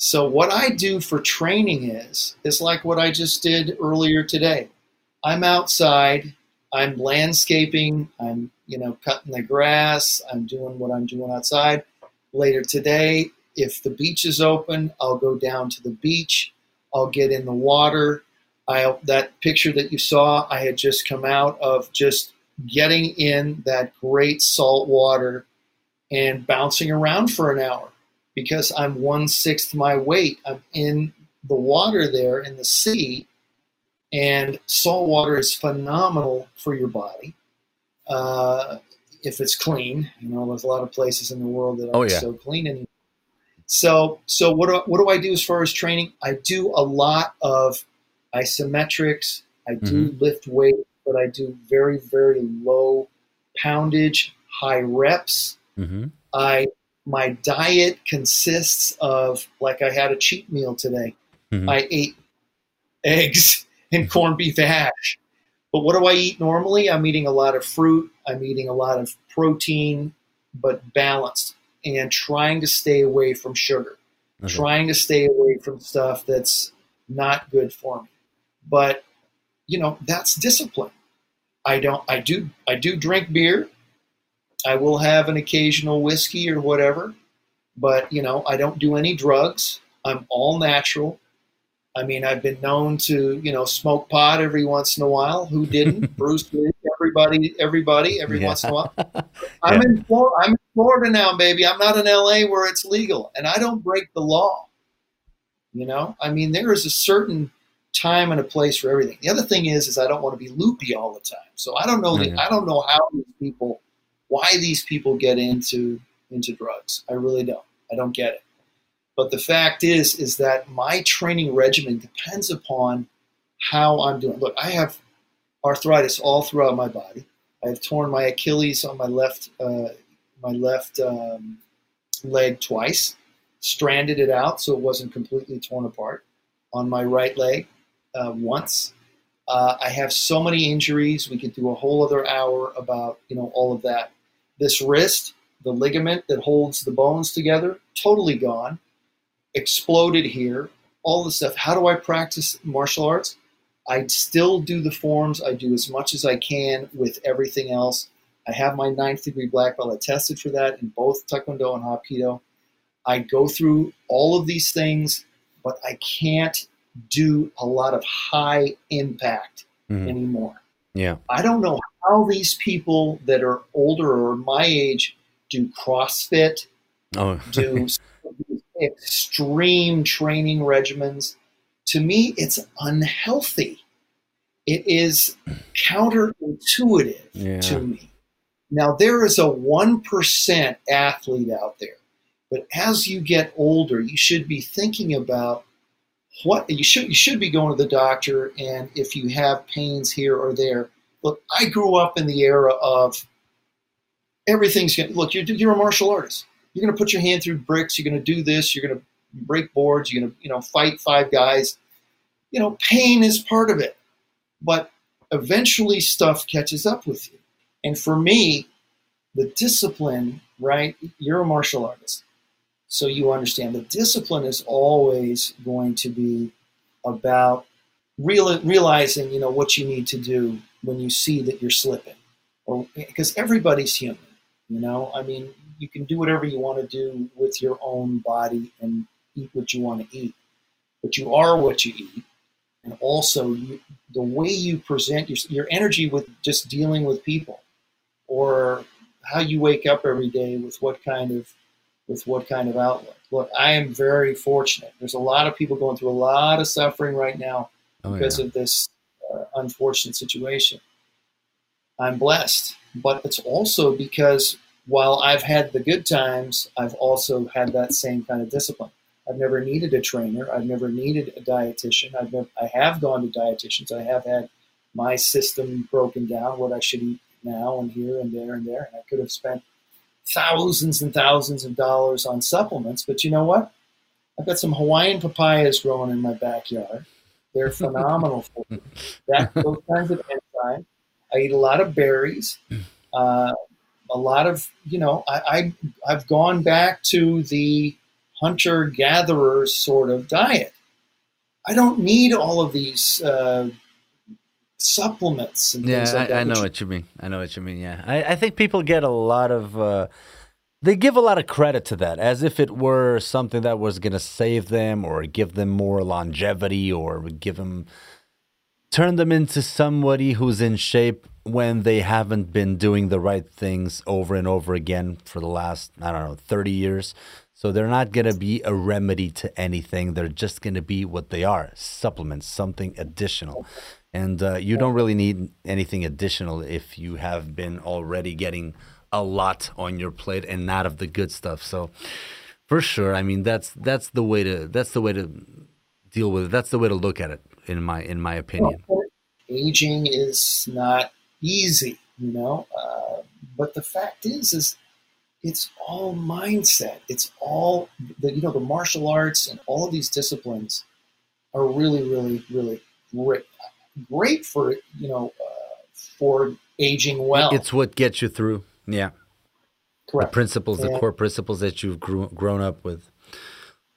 B: So what I do for training is is like what I just did earlier today. I'm outside, I'm landscaping, I'm, you know, cutting the grass, I'm doing what I'm doing outside. Later today, if the beach is open, I'll go down to the beach, I'll get in the water. I that picture that you saw, I had just come out of just getting in that great salt water and bouncing around for an hour because I'm one sixth my weight. I'm in the water there in the sea, and salt water is phenomenal for your body uh, if it's clean. You know, there's a lot of places in the world that aren't
A: Oh, yeah.
B: so clean anymore. So, so what do, what do I do as far as training? I do a lot of isometrics. I do lift weight, but I do very, very low poundage, high reps.
A: hmm
B: I my diet consists of like I had a cheat meal today.
A: Mhm.
B: I ate eggs and corned beef hash. But what do I eat normally? I'm eating a lot of fruit. I'm eating a lot of protein, but balanced and trying to stay away from sugar,
A: Okay.
B: trying to stay away from stuff that's not good for me. But you know, that's discipline. I don't I do I do drink beer. I will have an occasional whiskey or whatever, but you know, I don't do any drugs. I'm all natural. I mean, I've been known to, you know, smoke pot every once in a while. Who didn't? Bruce Lee, everybody, everybody, every
A: Yeah.
B: once in a while. I'm in Flor- I'm in Florida now, baby. I'm not in LA where it's legal, and I don't break the law. You know, I mean, there is a certain time and a place for everything. The other thing is, is I don't want to be loopy all the time. So I don't know. The,
A: Yeah.
B: I don't know how these people, why these people get into into drugs. I really don't. I don't get it. But the fact is, is that my training regimen depends upon how I'm doing. Look, I have arthritis all throughout my body. I have torn my Achilles on my left, uh, my left um, leg twice, stranded it out so it wasn't completely torn apart. On my right leg, uh, once. Uh, I have so many injuries. We could do a whole other hour about you know all of that. This wrist, the ligament that holds the bones together, totally gone. Exploded here. All the stuff. How do I practice martial arts? I still do the forms. I do as much as I can with everything else. I have my ninth degree black belt. I tested for that in both Taekwondo and Hapkido. I go through all of these things, but I can't do a lot of high impact
A: Mhm.
B: anymore.
A: Yeah.
B: I don't know how these people that are older or my age do CrossFit,
A: Oh.
B: do extreme training regimens. To me, it's unhealthy. It is counterintuitive
A: Yeah.
B: to me. Now, there is a 1% athlete out there, but as you get older, you should be thinking about what you should you should be going to the doctor and if you have pains here or there. Look i grew up in the era of everything's going look you're, you're a martial artist. You're going to put your hand through bricks you're going to do this you're going to break boards you're going to you know fight five guys. You know pain is part of it but eventually stuff catches up with you. And for me the discipline right you're a martial artist so you understand the discipline is always going to be about real, realizing you know what you need to do when you see that you're slipping. Or because everybody's human you know? I mean you can do whatever you want to do with your own body and eat what you want to eat. But you are what you eat. And also you, the way you present your, your energy with just dealing with people or how you wake up every day with what kind of with what kind of outlook. Look, I am very fortunate. There's a lot of people going through a lot of suffering right now
A: Oh,
B: because
A: yeah.
B: of this uh, unfortunate situation. I'm blessed, but it's also because while I've had the good times, I've also had that same kind of discipline. I've never needed a trainer. I've never needed a dietitian. I've never, I have gone to dietitians. I have had my system broken down, what I should eat now and here and there and there. And I could have spent thousands and thousands of dollars on supplements. But you know what? I've got some Hawaiian papayas growing in my backyard. They're phenomenal for me. That those kinds of enzymes. I eat a lot of berries. Uh, a lot of you know, I, I I've gone back to the hunter gatherer sort of diet. I don't need all of these uh, supplements and
A: Yeah,
B: things like
A: I,
B: that.
A: I know what you mean. I know what you mean. Yeah, I, I think people get a lot of. Uh, they give a lot of credit to that, as if it were something that was going to save them or give them more longevity or give them, turn them into somebody who's in shape when they haven't been doing the right things over and over again for the last I don't know thirty years. So they're not going to be a remedy to anything. They're just going to be what they are supplements, something additional. And uh, you don't really need anything additional if you have been already getting a lot on your plate and not of the good stuff. So for sure, I mean that's that's the way to that's the way to deal with it. That's the way to look at it in my in my opinion.
B: aging is not easy, you know. Uh, but the fact is, is it's all mindset. It's all the you know the martial arts and all of these disciplines are really, really, really great. Great for you know uh, for aging well.
A: It's what gets you through. Yeah.
B: Correct.
A: The principles, the core principles that you've grew, grown up with.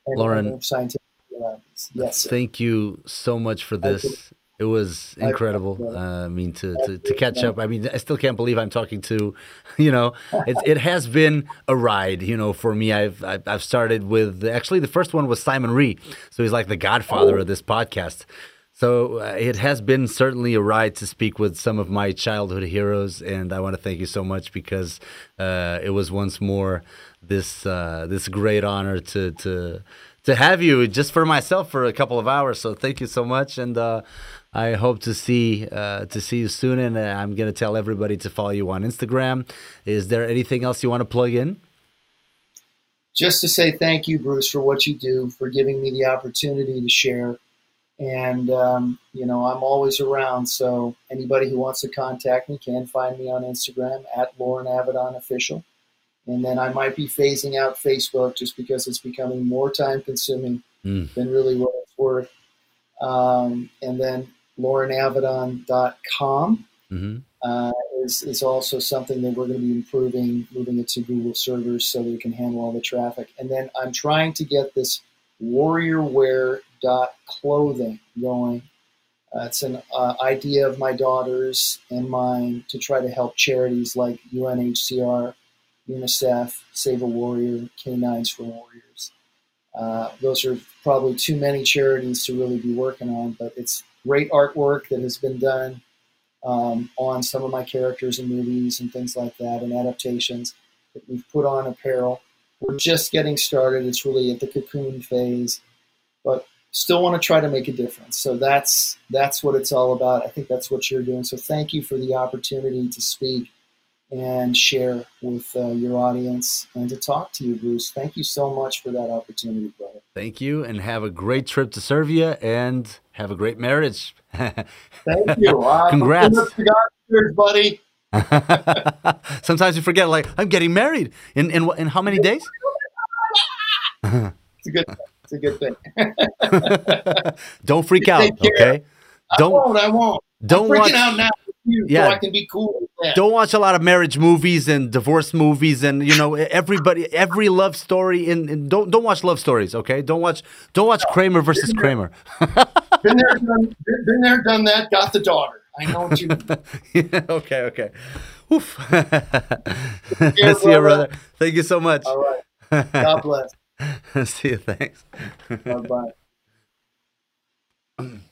B: and- Loren- scientific varieties. Yes. sir.
A: Thank you so much for this. It was incredible.
B: I-
A: Uh, I mean, to, to, to catch up. I mean, I still can't believe I'm talking to, you know, it, it has been a ride, you know, for me. I've, I've I've started with actually the first one was Simon Rhee, so he's like the godfather of this podcast. So uh, it has been certainly a ride to speak with some of my childhood heroes, and I want to thank you so much because uh, it was once more this uh, this great honor to to to have you just for myself for a couple of hours. So thank you so much, and uh, I hope to see uh, to see you soon. And uh, I'm gonna tell everybody to follow you on Instagram. Is there anything else you want to plug in?
B: just to say thank you, Bruce, for what you do, for giving me the opportunity to share. And, um, you know, I'm always around. So anybody who wants to contact me can find me on Instagram at Loren Avedon Official. And then I might be phasing out Facebook just because it's becoming more time consuming
A: Mm.
B: than really what it's worth. Um, and then lorenavedon.com
A: hmm
B: uh, is, is also something that we're going to be improving, moving it to Google servers so that we can handle all the traffic. And then I'm trying to get this warriorwear.clothing going. Uh, it's an uh, idea of my daughter's and mine to try to help charities like UNHCR, UNICEF, Save a Warrior, K9s for Warriors. Uh, those are probably too many charities to really be working on, but it's great artwork that has been done um, on some of my characters in movies and things like that, and adaptations that we've put on apparel. We're just getting started. It's really at the cocoon phase, but still want to try to make a difference. So that's that's what it's all about. I think that's what you're doing. So thank you for the opportunity to speak and share with uh, your audience and to talk to you, Bruce. Thank you so much for that opportunity, brother.
A: Thank you, and have a great trip to Serbia, and have a great marriage.
B: Thank you. Uh,
A: Congrats.
B: God, buddy.
A: Sometimes you forget, like I'm getting married in in, in how many days?
B: It's a good. It's a good thing.
A: Don't freak out, okay? Don't
B: won't. I won't.
A: don't
B: I'm freaking
A: watch
B: out now you,
A: Yeah.
B: so I can be cool
A: don't watch a lot of marriage movies and divorce movies and you know everybody every love story in, in don't don't watch love stories, okay? Don't watch don't watch Kramer versus Kramer.
B: Been there, done, been been there, done that. Got the daughter. I know what you. mean.
A: okay, okay. Oof. See you, brother. Thank you so much.
B: All right. God bless.
A: See you. Thanks.
B: Bye bye.